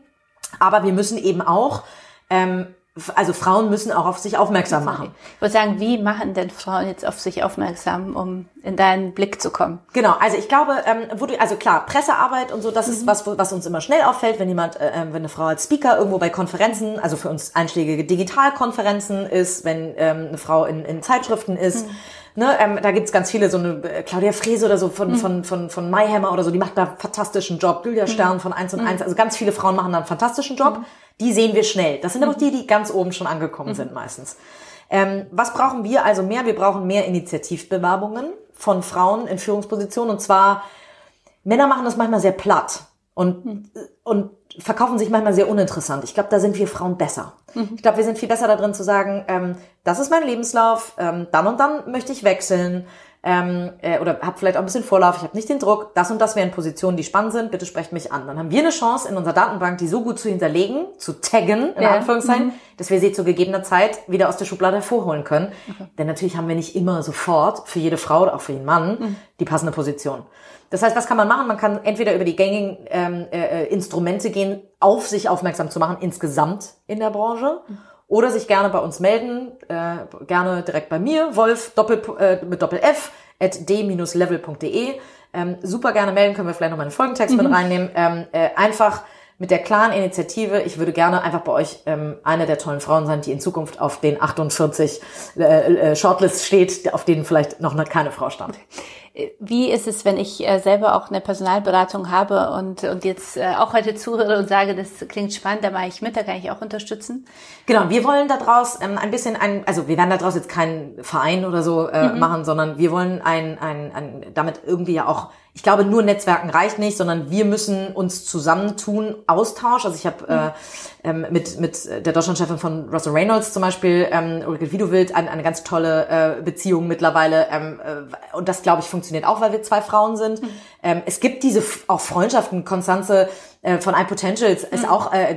Aber wir müssen eben auch ähm, also Frauen müssen auch auf sich aufmerksam machen. Ich würde sagen, wie machen denn Frauen jetzt auf sich aufmerksam, um in deinen Blick zu kommen? Genau, also ich glaube, ähm, wo du, also klar, Pressearbeit und so, das mhm. ist was, was uns immer schnell auffällt, wenn jemand, äh, ähm, wenn eine Frau als Speaker irgendwo bei Konferenzen, also für uns einschlägige Digitalkonferenzen ist, wenn ähm, eine Frau in, in Zeitschriften ist. Mhm. Ne, ähm, da gibt's ganz viele, so eine äh, Claudia Frese oder so von, mhm. von, von, von Mayhammer oder so, die macht da einen fantastischen Job. Julia Stern mhm. von 1 und 1. Mhm. Also ganz viele Frauen machen da einen fantastischen Job. Mhm. Die sehen wir schnell. Das sind aber auch die, die ganz oben schon angekommen sind meistens. Ähm, was brauchen wir also mehr? Wir brauchen mehr Initiativbewerbungen von Frauen in Führungspositionen. Und zwar, Männer machen das manchmal sehr platt und, und verkaufen sich manchmal sehr uninteressant. Ich glaube, da sind wir Frauen besser. Mhm. Ich glaube, wir sind viel besser darin zu sagen, ähm, das ist mein Lebenslauf, ähm, dann und dann möchte ich wechseln ähm, äh, oder habe vielleicht auch ein bisschen Vorlauf, ich habe nicht den Druck, das und das wären Positionen, die spannend sind, bitte sprecht mich an. Dann haben wir eine Chance, in unserer Datenbank die so gut zu hinterlegen, zu taggen, in ja. Anführungszeichen, mhm. dass wir sie zu gegebener Zeit wieder aus der Schublade hervorholen können. Okay. Denn natürlich haben wir nicht immer sofort für jede Frau oder auch für jeden Mann mhm. die passende Position. Das heißt, was kann man machen? Man kann entweder über die gängigen ähm, äh, äh Instrumente gehen, auf sich aufmerksam zu machen, insgesamt in der Branche. Mhm oder sich gerne bei uns melden, äh, gerne direkt bei mir, Wolf Doppel, äh, mit Doppel F at d-level.de. Ähm, super gerne melden, können wir vielleicht noch mal einen Folgentext mhm. mit reinnehmen. Ähm, äh, einfach mit der klaren Initiative, ich würde gerne einfach bei euch ähm, eine der tollen Frauen sein, die in Zukunft auf den 48 äh, äh, Shortlist steht, auf denen vielleicht noch keine Frau stand. Wie ist es, wenn ich äh, selber auch eine Personalberatung habe und, und jetzt äh, auch heute zuhöre und sage, das klingt spannend, da mache ich mit, da kann ich auch unterstützen? Genau, wir wollen daraus ähm, ein bisschen ein, also wir werden daraus jetzt keinen Verein oder so äh, mhm. machen, sondern wir wollen ein, ein, ein, damit irgendwie ja auch ich glaube, nur Netzwerken reicht nicht, sondern wir müssen uns zusammentun, Austausch. Also ich habe äh, ähm, mit, mit der Deutschlandchefin von Russell Reynolds zum Beispiel, ähm, Ulrike Wiedewild, eine, eine ganz tolle äh, Beziehung mittlerweile. Ähm, äh, und das, glaube ich, funktioniert auch, weil wir zwei Frauen sind. Mhm. Ähm, es gibt diese auch Freundschaften. Konstanze äh, von iPotentials ist mhm. auch äh,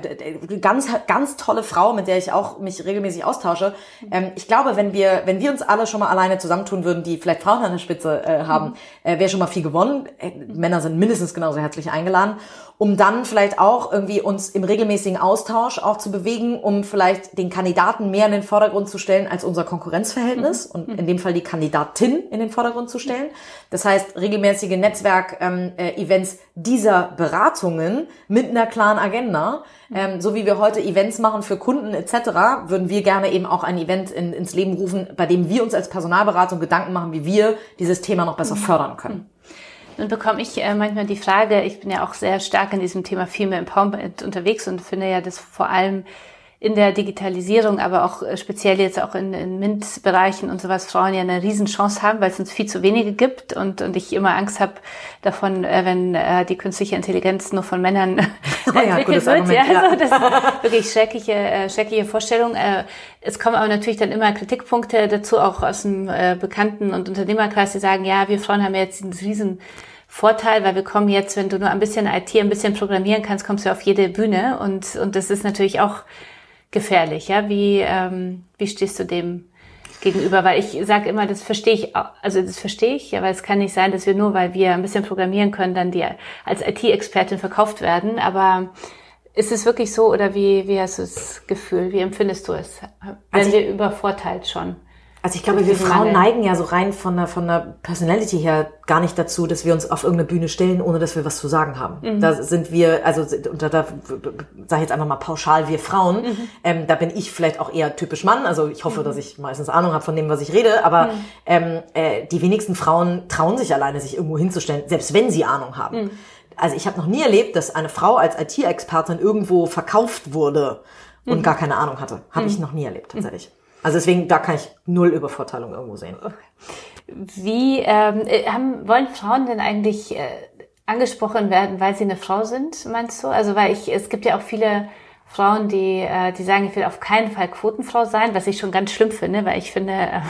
ganz ganz tolle Frau, mit der ich auch mich regelmäßig austausche. Ähm, ich glaube, wenn wir wenn wir uns alle schon mal alleine zusammentun würden, die vielleicht Frauen an der Spitze äh, haben, mhm. äh, wäre schon mal viel gewonnen. Äh, Männer sind mindestens genauso herzlich eingeladen um dann vielleicht auch irgendwie uns im regelmäßigen Austausch auch zu bewegen, um vielleicht den Kandidaten mehr in den Vordergrund zu stellen als unser Konkurrenzverhältnis mhm. und in dem Fall die Kandidatin in den Vordergrund zu stellen. Das heißt, regelmäßige Netzwerk-Events ähm, äh, dieser Beratungen mit einer klaren Agenda, ähm, so wie wir heute Events machen für Kunden etc., würden wir gerne eben auch ein Event in, ins Leben rufen, bei dem wir uns als Personalberatung Gedanken machen, wie wir dieses Thema noch besser mhm. fördern können. Dann bekomme ich äh, manchmal die Frage, ich bin ja auch sehr stark in diesem Thema Female Empowerment unterwegs und finde ja, dass vor allem in der Digitalisierung, aber auch äh, speziell jetzt auch in, in MINT-Bereichen und sowas Frauen ja eine Riesenchance haben, weil es uns viel zu wenige gibt und, und ich immer Angst habe davon, äh, wenn äh, die künstliche Intelligenz nur von Männern <laughs> ja, entwickelt wird. ja, ja. Also <laughs> das ist wirklich schreckliche, äh, schreckliche Vorstellung. Äh, es kommen aber natürlich dann immer Kritikpunkte dazu, auch aus dem äh, Bekannten- und Unternehmerkreis, die sagen, ja, wir Frauen haben ja jetzt diesen riesen Vorteil, weil wir kommen jetzt, wenn du nur ein bisschen IT, ein bisschen programmieren kannst, kommst du auf jede Bühne und, und das ist natürlich auch gefährlich. Ja, wie ähm, wie stehst du dem gegenüber? Weil ich sage immer, das verstehe ich, also das verstehe ich, aber es kann nicht sein, dass wir nur, weil wir ein bisschen programmieren können, dann die als IT-Expertin verkauft werden. Aber ist es wirklich so oder wie wie hast du das Gefühl? Wie empfindest du es? Werden also wir übervorteilt schon? Also ich glaube, wir Frauen neigen ja so rein von der, von der Personality her gar nicht dazu, dass wir uns auf irgendeine Bühne stellen, ohne dass wir was zu sagen haben. Mhm. Da sind wir, also und da, da sage ich jetzt einfach mal pauschal, wir Frauen, mhm. ähm, da bin ich vielleicht auch eher typisch Mann. Also ich hoffe, mhm. dass ich meistens Ahnung habe von dem, was ich rede, aber mhm. ähm, äh, die wenigsten Frauen trauen sich alleine, sich irgendwo hinzustellen, selbst wenn sie Ahnung haben. Mhm. Also ich habe noch nie erlebt, dass eine Frau als IT-Expertin irgendwo verkauft wurde und mhm. gar keine Ahnung hatte. Habe ich noch nie erlebt, tatsächlich. Also deswegen, da kann ich null Übervorteilung irgendwo sehen. Wie ähm, äh, haben, wollen Frauen denn eigentlich äh, angesprochen werden, weil sie eine Frau sind, meinst du? Also weil ich, es gibt ja auch viele Frauen, die, äh, die sagen, ich will auf keinen Fall Quotenfrau sein, was ich schon ganz schlimm finde, weil ich finde, äh,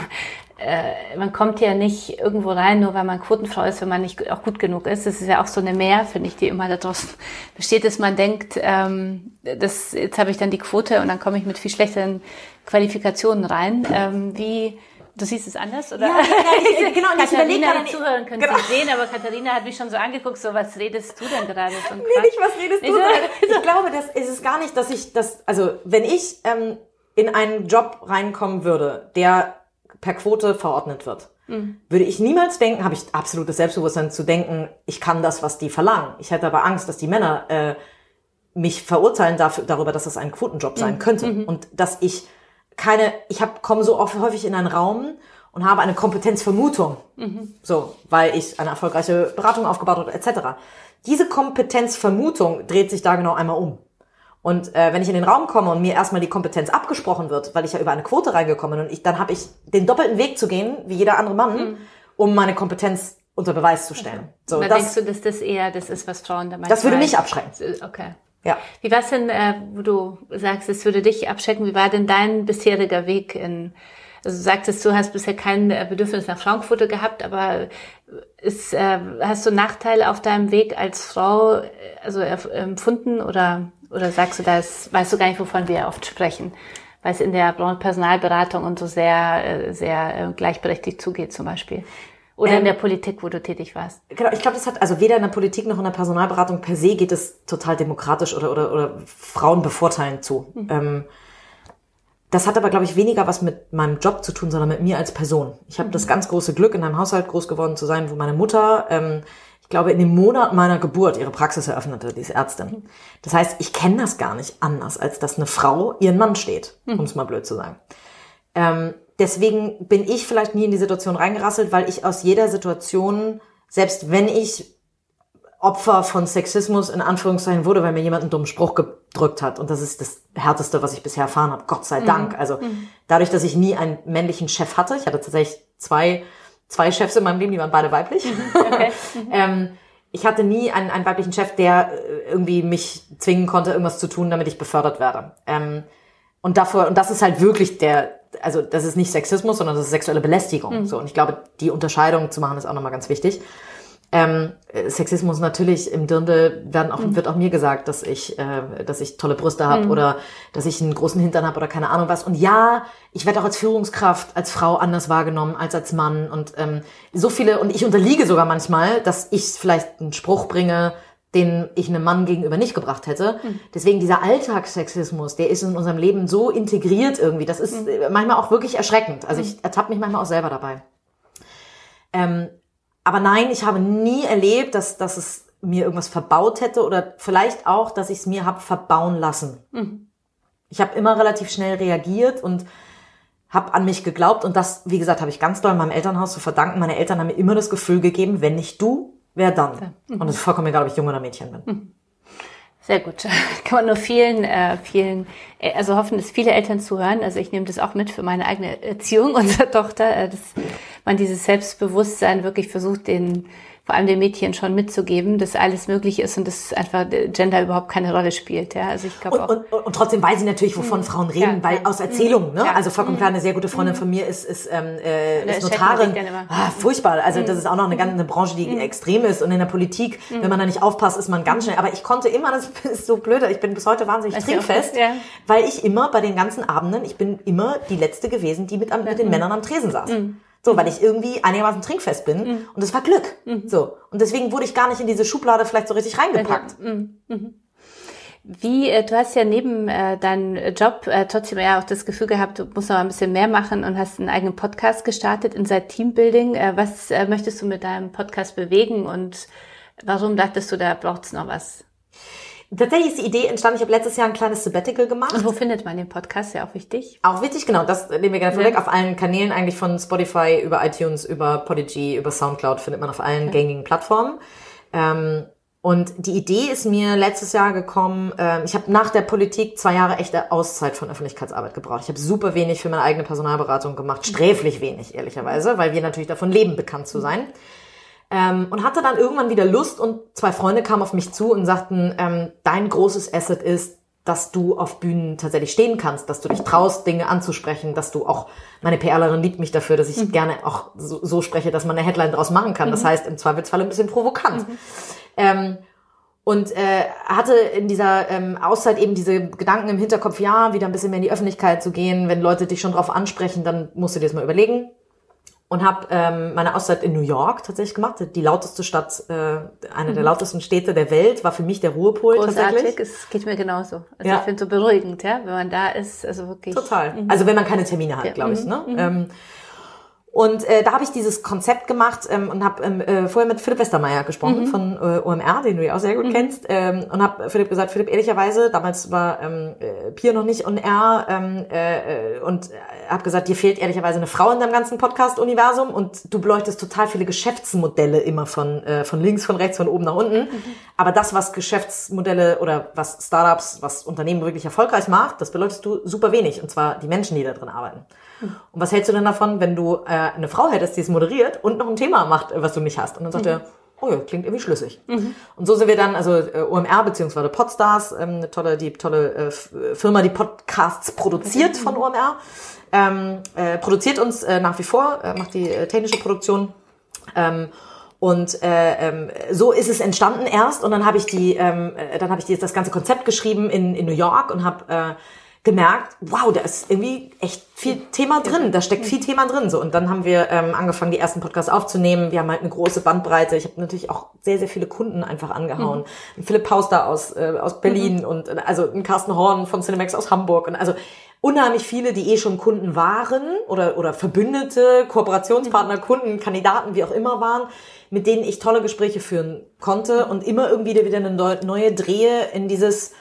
äh, man kommt ja nicht irgendwo rein, nur weil man Quotenfrau ist, wenn man nicht auch gut genug ist. Das ist ja auch so eine Mehr, finde ich, die immer da draußen besteht, dass man denkt, ähm, das, jetzt habe ich dann die Quote und dann komme ich mit viel schlechteren Qualifikationen rein. Ähm, wie Du siehst es anders, oder? Ja, ich, genau. Und Katharina, die Zuhörer können genau. sehen, aber Katharina hat mich schon so angeguckt, so, was redest du denn gerade? nee, nicht, was redest du? <laughs> Ich glaube, das ist es gar nicht, dass ich das, also, wenn ich ähm, in einen Job reinkommen würde, der per Quote verordnet wird, würde ich niemals denken, habe ich absolutes Selbstbewusstsein zu denken, ich kann das, was die verlangen. Ich hätte aber Angst, dass die Männer äh, mich verurteilen dafür, darüber, dass es ein Quotenjob sein könnte und dass ich keine, ich habe komme so oft, häufig in einen Raum und habe eine Kompetenzvermutung, so, weil ich eine erfolgreiche Beratung aufgebaut habe, etc. Diese Kompetenzvermutung dreht sich da genau einmal um. Und äh, wenn ich in den Raum komme und mir erstmal die Kompetenz abgesprochen wird, weil ich ja über eine Quote reingekommen bin und ich, dann habe ich den doppelten Weg zu gehen, wie jeder andere Mann, um meine Kompetenz unter Beweis zu stellen. So, Da das, denkst du, dass das eher das ist, was Frauen da das würde mich abschrecken. Okay. Ja. Wie war es denn, äh, wo du sagst, es würde dich abschrecken, wie war denn dein bisheriger Weg in, also du sagtest, du hast bisher kein äh, Bedürfnis nach Frauenquote gehabt, aber ist, äh, hast du Nachteile auf deinem Weg als Frau äh, also empfunden oder, oder sagst du das, weißt du gar nicht, wovon wir oft sprechen? Weil es in der Personalberatung und so sehr, äh, sehr gleichberechtigt zugeht zum Beispiel. Oder in Ähm, der Politik, wo du tätig warst. Genau, ich glaube, das hat, also weder in der Politik noch in der Personalberatung per se geht es total demokratisch oder, oder, oder Frauen bevorteilen zu. Ähm, das hat aber, glaube ich, weniger was mit meinem Job zu tun, sondern mit mir als Person. Ich habe das ganz große Glück, in einem Haushalt groß geworden zu sein, wo meine Mutter, ähm, ich glaube, in dem Monat meiner Geburt ihre Praxis eröffnete, die ist Ärztin. Das heißt, ich kenne das gar nicht anders, als dass eine Frau ihren Mann steht, um es mal blöd zu sagen. Ähm, deswegen bin ich vielleicht nie in die Situation reingerasselt, weil ich aus jeder Situation, selbst wenn ich Opfer von Sexismus in Anführungszeichen wurde, weil mir jemand einen dummen Spruch gedrückt hat. Und das ist das Härteste, was ich bisher erfahren habe. Gott sei Dank. Also dadurch, dass ich nie einen männlichen Chef hatte, ich hatte tatsächlich zwei, zwei Chefs in meinem Leben, die waren beide weiblich. <laughs> ähm, ich hatte nie einen, einen weiblichen Chef, der äh, irgendwie mich zwingen konnte, irgendwas zu tun, damit ich befördert werde. Ähm, und davor, und das ist halt wirklich der, also das ist nicht Sexismus, sondern das ist sexuelle Belästigung. So, und ich glaube, die Unterscheidung zu machen ist auch nochmal ganz wichtig. Ähm, äh, Sexismus natürlich im Dirndl werden auch, wird auch mir gesagt, dass ich, äh, dass ich tolle Brüste habe oder dass ich einen großen Hintern habe oder keine Ahnung was. Und ja, ich werde auch als Führungskraft, als Frau anders wahrgenommen als als Mann. Und ähm, so viele, und ich unterliege sogar manchmal, dass ich vielleicht einen Spruch bringe, den ich einem Mann gegenüber nicht gebracht hätte. Deswegen dieser Alltagssexismus, der ist in unserem Leben so integriert irgendwie. Das ist äh, manchmal auch wirklich erschreckend. Also ich ertappe mich manchmal auch selber dabei. Ähm, aber nein, ich habe nie erlebt, dass, dass es mir irgendwas verbaut hätte oder vielleicht auch, dass ich es mir habe verbauen lassen. Ich habe immer relativ schnell reagiert und habe an mich geglaubt und das, wie gesagt, habe ich ganz doll meinem Elternhaus zu verdanken. Meine Eltern haben mir immer das Gefühl gegeben, wenn nicht du, wer dann? Und es ist vollkommen egal, ob ich Junge oder Mädchen bin. Sehr gut. <laughs> Kann man nur vielen, äh, vielen, äh, also hoffen, dass viele Eltern zuhören. Also ich nehme das auch mit für meine eigene Erziehung <laughs> unserer Tochter, äh, dass man dieses Selbstbewusstsein wirklich versucht, den vor allem den Mädchen schon mitzugeben, dass alles möglich ist und dass einfach Gender überhaupt keine Rolle spielt. Ja, also ich glaube Und, auch. und, und, und trotzdem weiß ich natürlich, wovon Frauen reden, Ja, weil aus Erzählungen, ne? Ja. Also vollkommen klar, eine sehr gute Freundin von mir ist, ist, ähm, äh, ist Notarin. Ah, furchtbar. Also das ist auch noch eine, ganz, eine Branche, die extrem ist. Und in der Politik, wenn man da nicht aufpasst, ist man ganz schnell. Aber ich konnte immer, das <laughs> ist so blöd, ich bin bis heute wahnsinnig auch trinkfest? Ja. weil ich immer bei den ganzen Abenden, ich bin immer die Letzte gewesen, die mit, am, mit den Männern am Tresen saß. So, weil ich irgendwie einigermaßen trinkfest bin. Und das war Glück. So. Und deswegen wurde ich gar nicht in diese Schublade vielleicht so richtig reingepackt. Wie, äh, du hast ja neben äh, deinem Job äh, trotzdem ja auch das Gefühl gehabt, du musst noch ein bisschen mehr machen und hast einen eigenen Podcast gestartet, Inside Teambuilding. Äh, was äh, möchtest du mit deinem Podcast bewegen und warum dachtest du, da braucht's noch was? Tatsächlich ist die Idee entstanden, ich habe letztes Jahr ein kleines Sabbatical gemacht. Und wo findet man den Podcast? Ja, auch wichtig. Auch wichtig, genau, das nehmen wir gerne vorweg. Auf allen Kanälen eigentlich von Spotify über iTunes, über Podigy, über Soundcloud findet man auf allen gängigen Plattformen. Ähm, und die Idee ist mir letztes Jahr gekommen, ähm, ich habe nach der Politik zwei Jahre echte Auszeit von Öffentlichkeitsarbeit gebraucht. Ich habe super wenig für meine eigene Personalberatung gemacht, sträflich wenig, ehrlicherweise, weil wir natürlich davon leben, bekannt zu sein. Ähm, und hatte dann irgendwann wieder Lust und zwei Freunde kamen auf mich zu und sagten, ähm, dein großes Asset ist, dass du auf Bühnen tatsächlich stehen kannst, dass du dich traust, Dinge anzusprechen, dass du auch, meine PRlerin liebt mich dafür, dass ich gerne auch so, so spreche, dass man eine Headline draus machen kann. Das heißt, im Zweifelsfall ein bisschen provokant. Ähm, und äh, hatte in dieser ähm, Auszeit eben diese Gedanken im Hinterkopf, ja, wieder ein bisschen mehr in die Öffentlichkeit zu gehen. Wenn Leute dich schon drauf ansprechen, dann musst du dir das mal überlegen. Und habe ähm, meine Auszeit in New York tatsächlich gemacht. Die lauteste Stadt, äh, eine mhm. der lautesten Städte der Welt, war für mich der Ruhepol Großartig, tatsächlich. es geht mir genauso. Also ja. ich finde so beruhigend, ja, wenn man da ist, also wirklich. Total. Mhm. Also wenn man keine Termine hat, ja. glaube ich. Mhm. Ne? Mhm. Ähm, und äh, da habe ich dieses Konzept gemacht ähm, und habe ähm, äh, vorher mit Philipp Westermeier gesprochen mhm. von äh, OMR, den du ja auch sehr gut mhm. kennst. Ähm, und habe Philipp gesagt, Philipp, ehrlicherweise, damals war ähm, äh, Pia noch nicht OMR ähm, äh, und äh, habe gesagt, dir fehlt ehrlicherweise eine Frau in deinem ganzen Podcast-Universum und du beleuchtest total viele Geschäftsmodelle immer von, äh, von links, von rechts, von oben nach unten. Mhm. Aber das, was Geschäftsmodelle oder was Startups, was Unternehmen wirklich erfolgreich macht, das beleuchtest du super wenig. Und zwar die Menschen, die da drin arbeiten. Und was hältst du denn davon, wenn du äh, eine Frau hättest, die es moderiert und noch ein Thema macht, was du nicht hast? Und dann sagt mhm. er, oh ja, klingt irgendwie schlüssig. Mhm. Und so sind wir dann, also äh, OMR beziehungsweise Podstars, ähm, eine tolle, die tolle äh, Firma, die Podcasts produziert mhm. von OMR, ähm, äh, produziert uns äh, nach wie vor, äh, macht die äh, technische Produktion. Ähm, und äh, ähm, so ist es entstanden erst und dann habe ich die, ähm, äh, dann habe ich die, das ganze Konzept geschrieben in, in New York und habe äh, gemerkt, wow, da ist irgendwie echt viel Thema drin, da steckt viel Thema drin. So und dann haben wir ähm, angefangen, die ersten Podcasts aufzunehmen. Wir haben halt eine große Bandbreite. Ich habe natürlich auch sehr, sehr viele Kunden einfach angehauen. Mhm. Philipp Pauster aus äh, aus Berlin mhm. und also ein Carsten Horn von Cinemax aus Hamburg und also unheimlich viele, die eh schon Kunden waren oder oder Verbündete, Kooperationspartner, mhm. Kunden, Kandidaten, wie auch immer waren, mit denen ich tolle Gespräche führen konnte und immer irgendwie wieder eine neue Drehe in dieses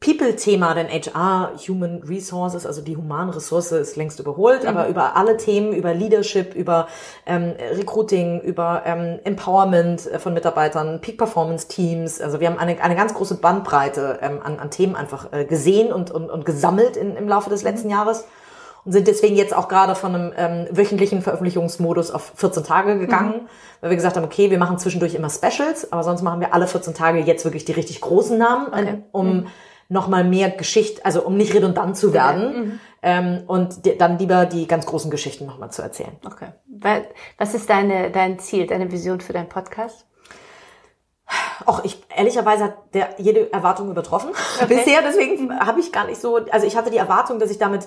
People-Thema, denn HR, Human Resources, also die humane Ressource ist längst überholt, mhm. aber über alle Themen, über Leadership, über ähm, Recruiting, über ähm, Empowerment äh, von Mitarbeitern, Peak-Performance-Teams, also wir haben eine, eine ganz große Bandbreite ähm, an, an Themen einfach äh, gesehen und, und, und gesammelt in, im Laufe des letzten mhm. Jahres und sind deswegen jetzt auch gerade von einem ähm, wöchentlichen Veröffentlichungsmodus auf 14 Tage gegangen, mhm. weil wir gesagt haben, okay, wir machen zwischendurch immer Specials, aber sonst machen wir alle 14 Tage jetzt wirklich die richtig großen Namen, okay. um mhm nochmal mehr Geschichte, also um nicht redundant zu werden mhm. ähm, und die, dann lieber die ganz großen Geschichten nochmal zu erzählen. Okay. Was ist deine, dein Ziel, deine Vision für deinen Podcast? Och, ich ehrlicherweise hat der jede Erwartung übertroffen okay. <laughs> bisher, deswegen habe ich gar nicht so, also ich hatte die Erwartung, dass ich damit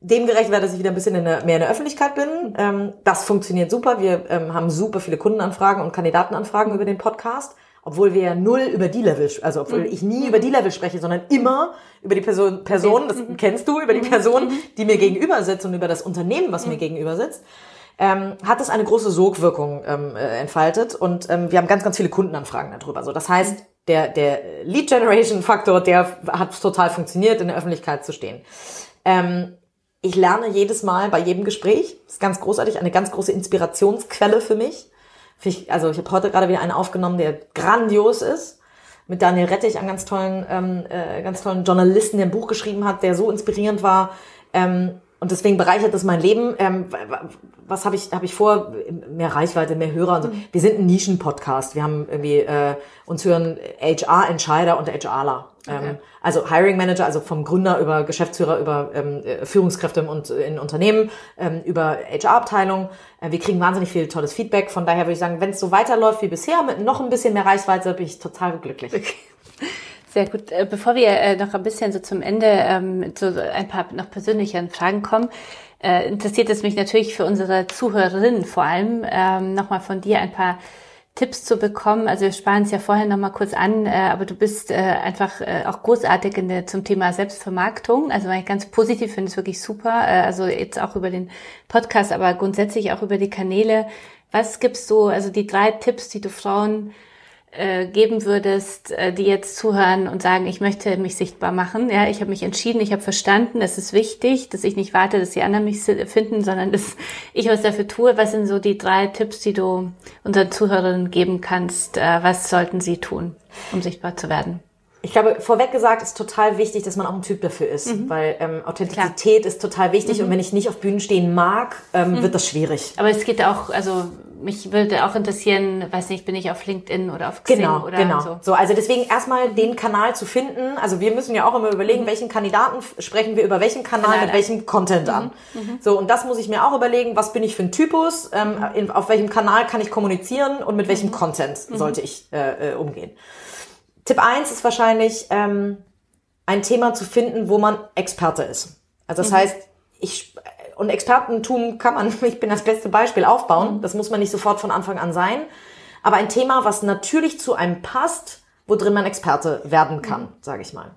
dem gerecht werde, dass ich wieder ein bisschen in der, mehr in der Öffentlichkeit bin. Ähm, das funktioniert super. Wir ähm, haben super viele Kundenanfragen und Kandidatenanfragen über den Podcast obwohl wir ja null über die Level, also obwohl mhm. ich nie über die Level spreche, sondern immer über die Person, Person, das mhm. kennst du, über die mhm. Person, mhm. die mir gegenüber sitzt und über das Unternehmen, was mir gegenüber sitzt, ähm, hat es eine große Sogwirkung ähm, äh, entfaltet und ähm, wir haben ganz, ganz viele Kundenanfragen darüber. So, das heißt, der, der Lead Generation Faktor, der hat total funktioniert, in der Öffentlichkeit zu stehen. Ähm, ich lerne jedes Mal bei jedem Gespräch, das ist ganz großartig, eine ganz große Inspirationsquelle für mich. Ich, also ich habe heute gerade wieder einen aufgenommen, der grandios ist. Mit Daniel Rettich, einem ganz tollen, ähm, äh, ganz tollen Journalisten, der ein Buch geschrieben hat, der so inspirierend war. Ähm, und deswegen bereichert das mein Leben. Ähm, was habe ich, hab ich vor? Mehr Reichweite, mehr Hörer und so. Mhm. Wir sind ein Nischen-Podcast. Wir haben irgendwie, äh, uns hören HR-Entscheider und HRler. Ähm, okay. Also Hiring Manager, also vom Gründer über Geschäftsführer, über ähm, äh, Führungskräfte und in Unternehmen, ähm, über HR-Abteilung. Äh, wir kriegen wahnsinnig viel tolles Feedback. Von daher würde ich sagen, wenn es so weiterläuft wie bisher, mit noch ein bisschen mehr Reichweite, bin ich total glücklich. Okay. Sehr gut. Äh, bevor wir äh, noch ein bisschen so zum Ende ähm, zu ein paar noch persönlicheren Fragen kommen, interessiert es mich natürlich für unsere Zuhörerinnen vor allem, ähm, nochmal von dir ein paar Tipps zu bekommen. Also wir sparen es ja vorher noch mal kurz an, äh, aber du bist äh, einfach äh, auch großartig in der, zum Thema Selbstvermarktung. Also weil ich ganz positiv finde es wirklich super. Äh, also jetzt auch über den Podcast, aber grundsätzlich auch über die Kanäle. Was gibst du, also die drei Tipps, die du Frauen äh, geben würdest, äh, die jetzt zuhören und sagen, ich möchte mich sichtbar machen. Ja, ich habe mich entschieden, ich habe verstanden, es ist wichtig, dass ich nicht warte, dass die anderen mich finden, sondern dass ich was dafür tue. Was sind so die drei Tipps, die du unseren Zuhörern geben kannst? Äh, was sollten sie tun, um sichtbar zu werden? Ich glaube, vorweg gesagt ist total wichtig, dass man auch ein Typ dafür ist, mhm. weil ähm, Authentizität Klar. ist total wichtig mhm. und wenn ich nicht auf Bühnen stehen mag, ähm, mhm. wird das schwierig. Aber es geht auch, also mich würde auch interessieren, weiß nicht, bin ich auf LinkedIn oder auf Xing genau, oder genau. so. So, also deswegen erstmal den Kanal zu finden. Also wir müssen ja auch immer überlegen, mhm. welchen Kandidaten sprechen wir über welchen Kanal, Kanal mit welchem Content mhm. an. Mhm. So und das muss ich mir auch überlegen, was bin ich für ein Typus, ähm, mhm. in, auf welchem Kanal kann ich kommunizieren und mit welchem mhm. Content sollte ich äh, äh, umgehen. Tipp eins ist wahrscheinlich, ähm, ein Thema zu finden, wo man Experte ist. Also das mhm. heißt, ich und Expertentum kann man, <laughs> ich bin das beste Beispiel, aufbauen. Das muss man nicht sofort von Anfang an sein. Aber ein Thema, was natürlich zu einem passt, wo drin man Experte werden kann, mhm. sage ich mal.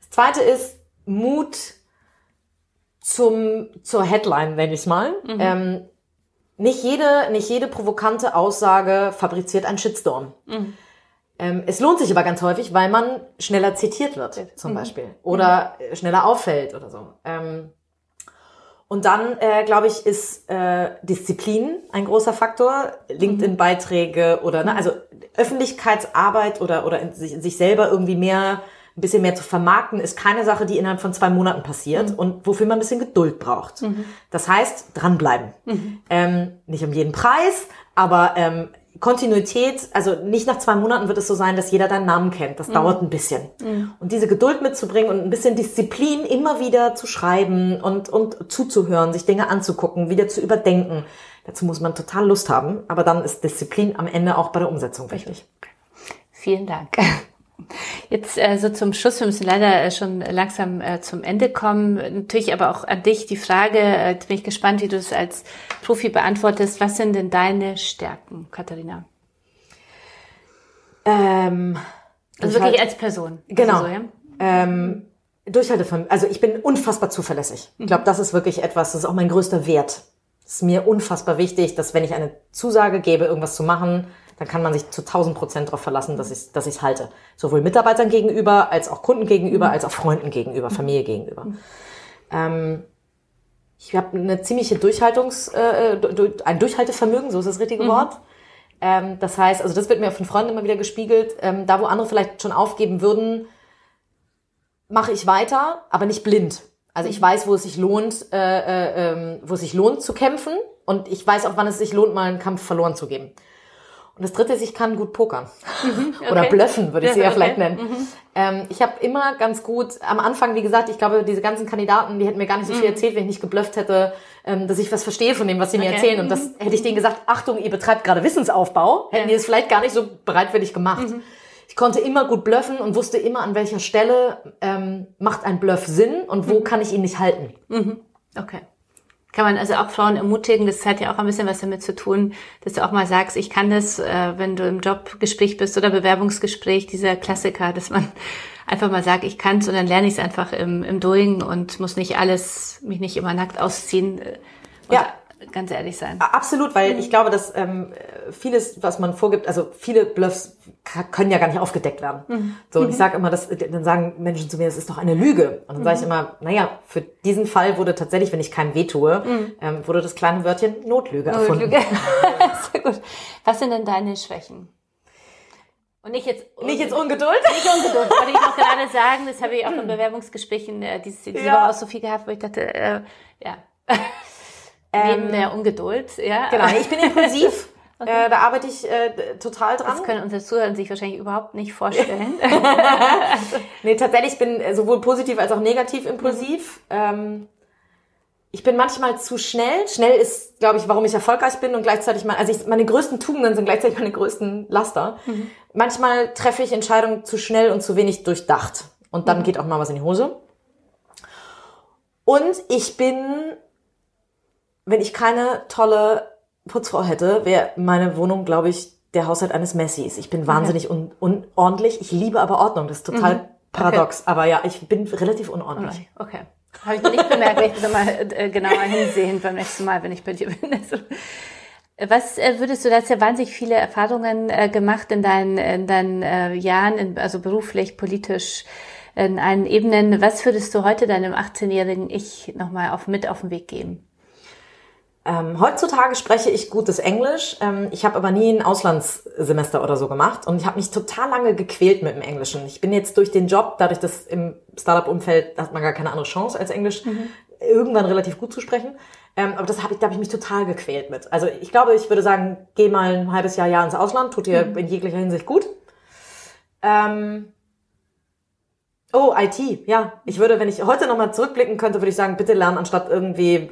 Das zweite ist Mut zum, zur Headline, wenn ich mal. Mhm. Ähm, nicht jede, nicht jede provokante Aussage fabriziert einen Shitstorm. Mhm. Ähm, es lohnt sich aber ganz häufig, weil man schneller zitiert wird, zum mhm. Beispiel. Oder mhm. schneller auffällt oder so. Ähm, und dann, äh, glaube ich, ist äh, Disziplin ein großer Faktor. LinkedIn-Beiträge oder, ne, mhm. also Öffentlichkeitsarbeit oder, oder sich, sich selber irgendwie mehr ein bisschen mehr zu vermarkten, ist keine Sache, die innerhalb von zwei Monaten passiert mhm. und wofür man ein bisschen Geduld braucht. Mhm. Das heißt, dranbleiben. Mhm. Ähm, nicht um jeden Preis, aber ähm, Kontinuität, also nicht nach zwei Monaten wird es so sein, dass jeder deinen Namen kennt. Das mhm. dauert ein bisschen. Mhm. Und diese Geduld mitzubringen und ein bisschen Disziplin immer wieder zu schreiben und, und zuzuhören, sich Dinge anzugucken, wieder zu überdenken. Dazu muss man total Lust haben, aber dann ist Disziplin am Ende auch bei der Umsetzung wichtig. Vielen Dank. Jetzt äh, so zum Schluss, wir müssen leider äh, schon langsam äh, zum Ende kommen. Natürlich aber auch an dich die Frage, äh, bin ich gespannt, wie du es als Profi beantwortest. Was sind denn deine Stärken, Katharina? Ähm, also wirklich als Person. Genau. Also, ja? ähm, Durchhaltevermögen. Also ich bin unfassbar zuverlässig. Ich glaube, das ist wirklich etwas, das ist auch mein größter Wert. Es ist mir unfassbar wichtig, dass wenn ich eine Zusage gebe, irgendwas zu machen, dann kann man sich zu 1000 Prozent darauf verlassen, dass ich es dass halte. Sowohl Mitarbeitern gegenüber, als auch Kunden gegenüber, mhm. als auch Freunden gegenüber, Familie gegenüber. Mhm. Ähm, ich habe eine ziemliche Durchhaltungs, äh, ein Durchhaltevermögen, so ist das richtige mhm. Wort. Ähm, das heißt, also das wird mir von Freunden immer wieder gespiegelt, ähm, da wo andere vielleicht schon aufgeben würden, mache ich weiter, aber nicht blind. Also ich mhm. weiß, wo es sich lohnt, äh, äh, äh, wo es sich lohnt zu kämpfen und ich weiß auch, wann es sich lohnt, mal einen Kampf verloren zu geben. Und das dritte ist, ich kann gut pokern. Mhm, okay. <laughs> Oder blöffen, würde ich sie ja, <laughs> ja vielleicht nennen. Mhm. Ähm, ich habe immer ganz gut, am Anfang, wie gesagt, ich glaube, diese ganzen Kandidaten, die hätten mir gar nicht so viel mhm. erzählt, wenn ich nicht geblufft hätte, ähm, dass ich was verstehe von dem, was sie okay. mir erzählen. Und das mhm. hätte ich denen gesagt, Achtung, ihr betreibt gerade Wissensaufbau, hätten die es vielleicht gar nicht so bereitwillig gemacht. Mhm. Ich konnte immer gut bluffen und wusste immer, an welcher Stelle ähm, macht ein Bluff Sinn und wo kann ich ihn nicht halten. Okay kann man also auch Frauen ermutigen, das hat ja auch ein bisschen was damit zu tun, dass du auch mal sagst, ich kann das, äh, wenn du im Jobgespräch bist oder Bewerbungsgespräch, dieser Klassiker, dass man <laughs> einfach mal sagt, ich kann es und dann lerne ich es einfach im, im Doing und muss nicht alles, mich nicht immer nackt ausziehen. Und ja ganz ehrlich sein. Absolut, weil mhm. ich glaube, dass ähm, vieles, was man vorgibt, also viele Bluffs können ja gar nicht aufgedeckt werden. Mhm. So, und ich mhm. sage immer, dass, dann sagen Menschen zu mir, das ist doch eine Lüge. Und dann mhm. sage ich immer, naja, für diesen Fall wurde tatsächlich, wenn ich keinem weh tue, mhm. ähm, wurde das kleine Wörtchen Notlüge erfunden. Notlüge. <laughs> Sehr gut. Was sind denn deine Schwächen? Und nicht jetzt, nicht jetzt Ungeduld? Nicht Ungeduld, wollte ich noch gerade <laughs> sagen. Das habe ich auch in Bewerbungsgesprächen äh, dieses, diese ja. Woche auch so viel gehabt, wo ich dachte, äh, ja. Neben ähm, der Ungeduld, ja. Genau, ich bin impulsiv. <laughs> Okay. Äh, da arbeite ich äh, total dran. Das können unsere Zuhörer sich wahrscheinlich überhaupt nicht vorstellen. <laughs> <laughs> nee, tatsächlich, ich bin sowohl positiv als auch negativ impulsiv. Mhm. Ähm, ich bin manchmal zu schnell. Schnell ist, glaube ich, warum ich erfolgreich bin und gleichzeitig mal, also ich, meine größten Tugenden sind gleichzeitig meine größten Laster. Mhm. Manchmal treffe ich Entscheidungen zu schnell und zu wenig durchdacht. Und dann mhm. geht auch mal was in die Hose. Und ich bin wenn ich keine tolle Putzfrau hätte, wäre meine Wohnung, glaube ich, der Haushalt eines Messis. Ich bin wahnsinnig okay. un unordentlich. Ich liebe aber Ordnung. Das ist total mhm. paradox. Okay. Aber ja, ich bin relativ unordentlich. Okay. Habe ich nicht bemerkt, werde ich mal äh, genauer hinsehen beim nächsten Mal, wenn ich bei dir bin. Also, was äh, würdest du, du hast ja wahnsinnig viele Erfahrungen äh, gemacht in deinen, in deinen Jahren, also beruflich, politisch, in allen Ebenen. Was würdest du heute deinem 18-jährigen Ich nochmal auf, mit auf den Weg geben? Ähm, heutzutage spreche ich gutes Englisch. Ähm, ich habe aber nie ein Auslandssemester oder so gemacht und ich habe mich total lange gequält mit dem Englischen. Ich bin jetzt durch den Job, dadurch, dass im Startup-Umfeld hat man gar keine andere Chance als Englisch, mhm. irgendwann relativ gut zu sprechen. Ähm, aber das habe ich, da habe ich mich total gequält mit. Also ich glaube, ich würde sagen, geh mal ein halbes Jahr, Jahr ins Ausland, tut dir mhm. in jeglicher Hinsicht gut. Ähm, Oh, IT, ja. Ich würde, wenn ich heute nochmal zurückblicken könnte, würde ich sagen, bitte lernen, anstatt irgendwie,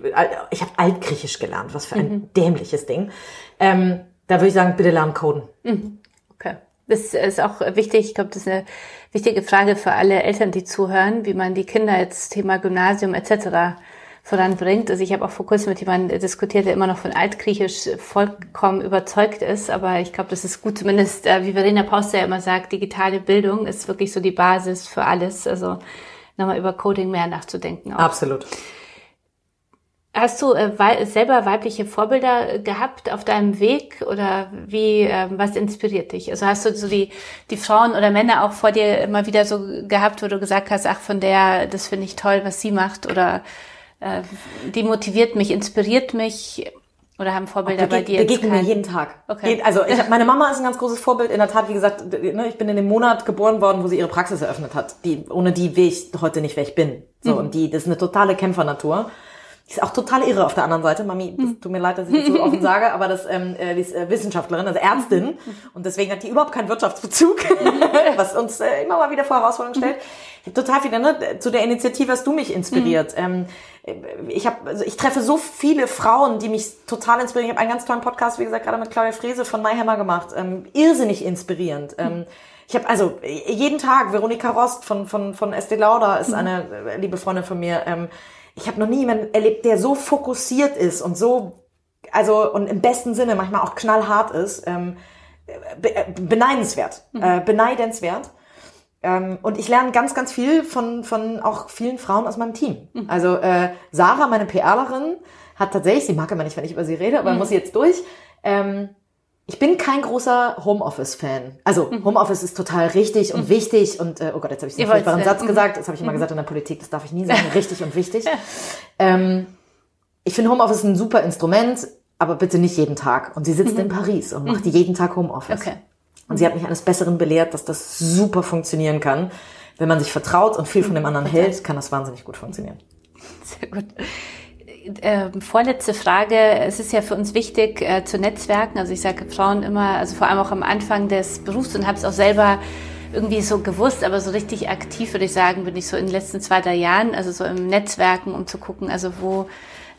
ich habe Altgriechisch gelernt, was für ein mhm. dämliches Ding. Ähm, da würde ich sagen, bitte lernen coden. Mhm. Okay. Das ist auch wichtig. Ich glaube, das ist eine wichtige Frage für alle Eltern, die zuhören, wie man die Kinder jetzt Thema Gymnasium etc. voranbringt. Also ich habe auch vor kurzem mit jemandem diskutiert, der immer noch von Altgriechisch vollkommen überzeugt ist, aber ich glaube, das ist gut, zumindest äh, wie Verena Pauster ja immer sagt, digitale Bildung ist wirklich so die Basis für alles. Also nochmal über Coding mehr nachzudenken. Auch. Absolut. Hast du äh, wei selber weibliche Vorbilder gehabt auf deinem Weg oder wie äh, was inspiriert dich? Also hast du so die die Frauen oder Männer auch vor dir immer wieder so gehabt, wo du gesagt hast, ach von der, das finde ich toll, was sie macht oder äh, die motiviert mich, inspiriert mich oder haben Vorbilder bei dir? Begegnen mir jeden Tag. Okay. Also ich <laughs> meine Mama ist ein ganz großes Vorbild. In der Tat, wie gesagt, ne, ich bin in dem Monat geboren worden, wo sie ihre Praxis eröffnet hat. Die, ohne die wäre ich heute nicht, wer ich bin. So mhm. und die, das ist eine totale Kämpfernatur. Ist auch total irre auf der anderen Seite. Mami, das hm. tut mir leid, dass ich das so offen <laughs> sage, aber das, ähm, äh, die ist äh, Wissenschaftlerin, also Ärztin. Hm. Und deswegen hat die überhaupt keinen Wirtschaftsbezug, <laughs> was uns äh, immer mal wieder vor Herausforderungen stellt. Ich habe total viele, ne? Zu der Initiative hast du mich inspiriert. Mhm. Ähm, ich habe, also ich treffe so viele Frauen, die mich total inspirieren. Ich habe einen ganz tollen Podcast, wie gesagt, gerade mit Claudia Frese von MyHammer gemacht. Ähm, irrsinnig inspirierend. Ähm, ich habe also jeden Tag Veronika Rost von von von Estee Lauder ist eine äh, liebe Freundin von mir. Ähm, ich habe noch nie jemanden erlebt, der so fokussiert ist und so, also und im besten Sinne manchmal auch knallhart ist, ähm, be äh, beneidenswert, mhm. äh, beneidenswert. Ähm, und ich lerne ganz, ganz viel von, von auch vielen Frauen aus meinem Team. Mhm. Also äh, Sarah, meine PRlerin, hat tatsächlich, sie mag immer nicht, wenn ich über sie rede, aber mhm. muss sie jetzt durch, ähm, ich bin kein großer Homeoffice-Fan. Also mhm. Homeoffice ist total richtig und mhm. wichtig und äh, oh Gott, jetzt habe ich einen furchtbaren Satz mhm. gesagt. Das habe ich immer mhm. gesagt in der Politik. Das darf ich nie sagen. <laughs> richtig und wichtig. ähm, ich finde Homeoffice ein super Instrument, aber bitte nicht jeden Tag. Und sie sitzt mhm. in Paris und macht jeden Tag Homeoffice. Okay. Und sie hat mich eines Besseren belehrt, dass das super funktionieren kann. Wenn man sich vertraut und viel von dem anderen hält, kann das wahnsinnig gut funktionieren. Sehr gut äh, vorletzte Frage. Es ist ja für uns wichtig äh, zu Netzwerken. Also ich sage Frauen immer, also vor allem auch am Anfang des Berufs und habe es auch selber irgendwie so gewusst, aber so richtig aktiv würde ich sagen, bin ich so in den letzten zwei, drei Jahren, also so im Netzwerken, um zu gucken, also wo,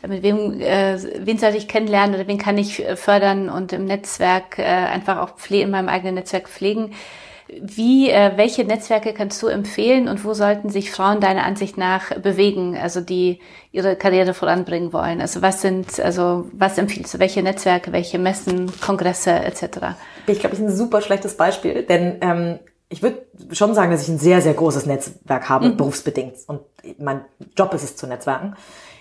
mit wem, äh, wen soll ich kennenlernen oder wen kann ich fördern und im Netzwerk äh, einfach auch pflegen, in meinem eigenen Netzwerk pflegen. Wie, äh, welche Netzwerke kannst du empfehlen und wo sollten sich Frauen deiner Ansicht nach bewegen, also die ihre Karriere voranbringen wollen? Also was sind, also was empfiehlst du? Welche Netzwerke, welche Messen, Kongresse etc.? Ich glaube, ich ein super schlechtes Beispiel, denn ähm, ich würde schon sagen, dass ich ein sehr, sehr großes Netzwerk habe, mhm. berufsbedingt. Und mein Job ist es zu netzwerken.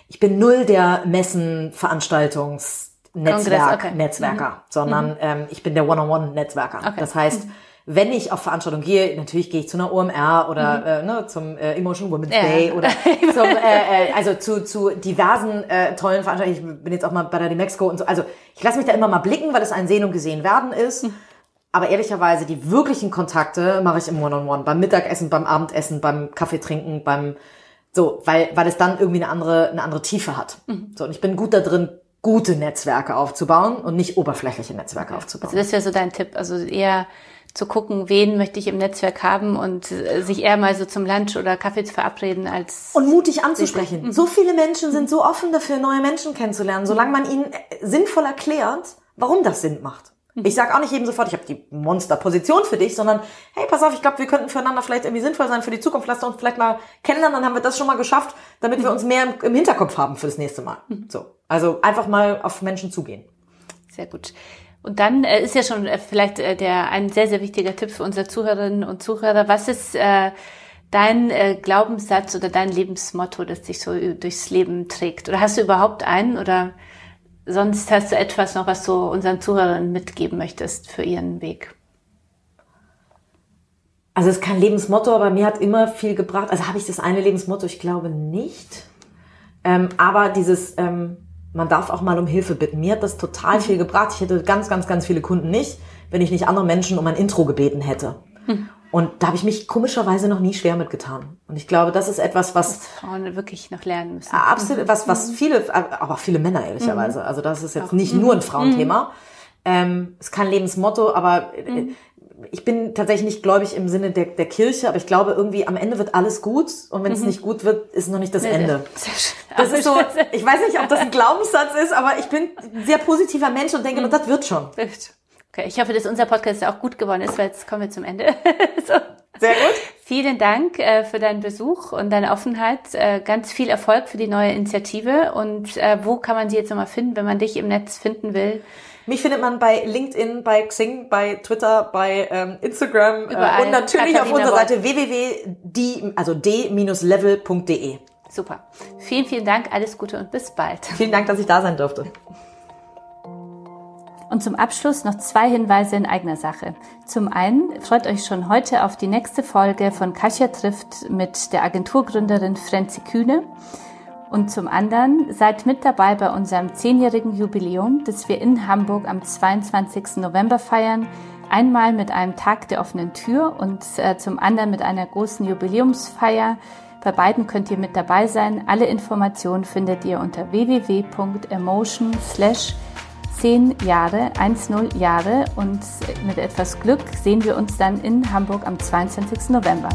Ich bin null der Messen, Veranstaltungs, Netzwerk, okay. Netzwerker, mhm. sondern mhm. Ähm, ich bin der One-on-One-Netzwerker. Okay. Das heißt, mhm wenn ich auf Veranstaltungen gehe, natürlich gehe ich zu einer OMR oder mhm. äh, ne, zum äh, Emotion Women's ja. Day oder <laughs> zum, äh, äh, also zu, zu diversen äh, tollen Veranstaltungen. Ich bin jetzt auch mal bei der Demexco und so. Also ich lasse mich da immer mal blicken, weil es ein Sehen und Gesehen werden ist. Mhm. Aber ehrlicherweise, die wirklichen Kontakte mache ich im One-on-One, -on -One, beim Mittagessen, beim Abendessen, beim Kaffee trinken, beim so, weil, weil es dann irgendwie eine andere, eine andere Tiefe hat. Mhm. So, und ich bin gut da drin, gute Netzwerke aufzubauen und nicht oberflächliche Netzwerke aufzubauen. Also das wäre so dein Tipp. Also eher zu gucken, wen möchte ich im Netzwerk haben und äh, sich eher mal so zum Lunch oder Kaffee zu verabreden als und mutig anzusprechen. Mhm. So viele Menschen sind so offen dafür, neue Menschen kennenzulernen, solange man ihnen äh, sinnvoll erklärt, warum das Sinn macht. Mhm. Ich sage auch nicht jedem sofort, ich habe die Monsterposition für dich, sondern hey, pass auf, ich glaube, wir könnten füreinander vielleicht irgendwie sinnvoll sein für die Zukunft. Lass uns vielleicht mal kennenlernen, dann haben wir das schon mal geschafft, damit wir mhm. uns mehr im, Hinterkopf haben für das nächste Mal. So, also einfach mal auf Menschen zugehen. Sehr gut. Und dann äh, ist ja schon äh, vielleicht äh, der ein sehr, sehr wichtiger Tipp für unsere Zuhörerinnen und Zuhörer. Was ist äh, dein äh, Glaubenssatz oder dein Lebensmotto, das dich so durchs Leben trägt? Oder hast du überhaupt einen oder sonst hast du etwas noch, was du unseren Zuhörern mitgeben möchtest für ihren Weg? Also es ist kein Lebensmotto, aber mir hat immer viel gebracht. Also habe ich das eine Lebensmotto? Ich glaube nicht. Ähm, aber dieses ähm, man darf auch mal um Hilfe bitten. Mir hat das total mhm. viel gebracht. Ich hätte ganz, ganz, ganz viele Kunden nicht, wenn ich nicht andere Menschen um ein Intro gebeten hätte. Mhm. Und da habe ich mich komischerweise noch nie schwer mitgetan. Und ich glaube, das ist etwas, was, was Frauen wirklich noch lernen müssen. Absolut, was, was mhm. viele, aber auch viele Männer ehrlicherweise. Mhm. Also das ist jetzt auch. nicht nur ein Frauenthema. Mhm. Ähm, ist kein Lebensmotto, aber äh, ich bin tatsächlich nicht gläubig im Sinne der, der Kirche, aber ich glaube irgendwie am Ende wird alles gut und wenn es mhm. nicht gut wird, ist noch nicht das nee, Ende. Sehr schön. Das ist so, ich weiß nicht, ob das ein Glaubenssatz ist, aber ich bin ein sehr positiver Mensch und denke, mhm. das wird schon. Okay, ich hoffe, dass unser Podcast auch gut geworden ist, weil jetzt kommen wir zum Ende. <laughs> so. Sehr gut. Vielen Dank äh, für deinen Besuch und deine Offenheit. Äh, ganz viel Erfolg für die neue Initiative. Und äh, wo kann man sie jetzt nochmal finden, wenn man dich im Netz finden will? Mich findet man bei LinkedIn, bei Xing, bei Twitter, bei ähm, Instagram äh, und natürlich Katharina auf unserer Seite www.d, also d-level.de. Super. Vielen, vielen Dank. Alles Gute und bis bald. Vielen Dank, dass ich da sein durfte. Und zum Abschluss noch zwei Hinweise in eigener Sache. Zum einen freut euch schon heute auf die nächste Folge von Kasia trifft mit der Agenturgründerin Frenzi Kühne. Und zum anderen seid mit dabei bei unserem zehnjährigen Jubiläum, das wir in Hamburg am 22. November feiern. Einmal mit einem Tag der offenen Tür und äh, zum anderen mit einer großen Jubiläumsfeier. Bei beiden könnt ihr mit dabei sein. Alle Informationen findet ihr unter www.emotion 10 Jahre, 1-0 Jahre und mit etwas Glück sehen wir uns dann in Hamburg am 22. November.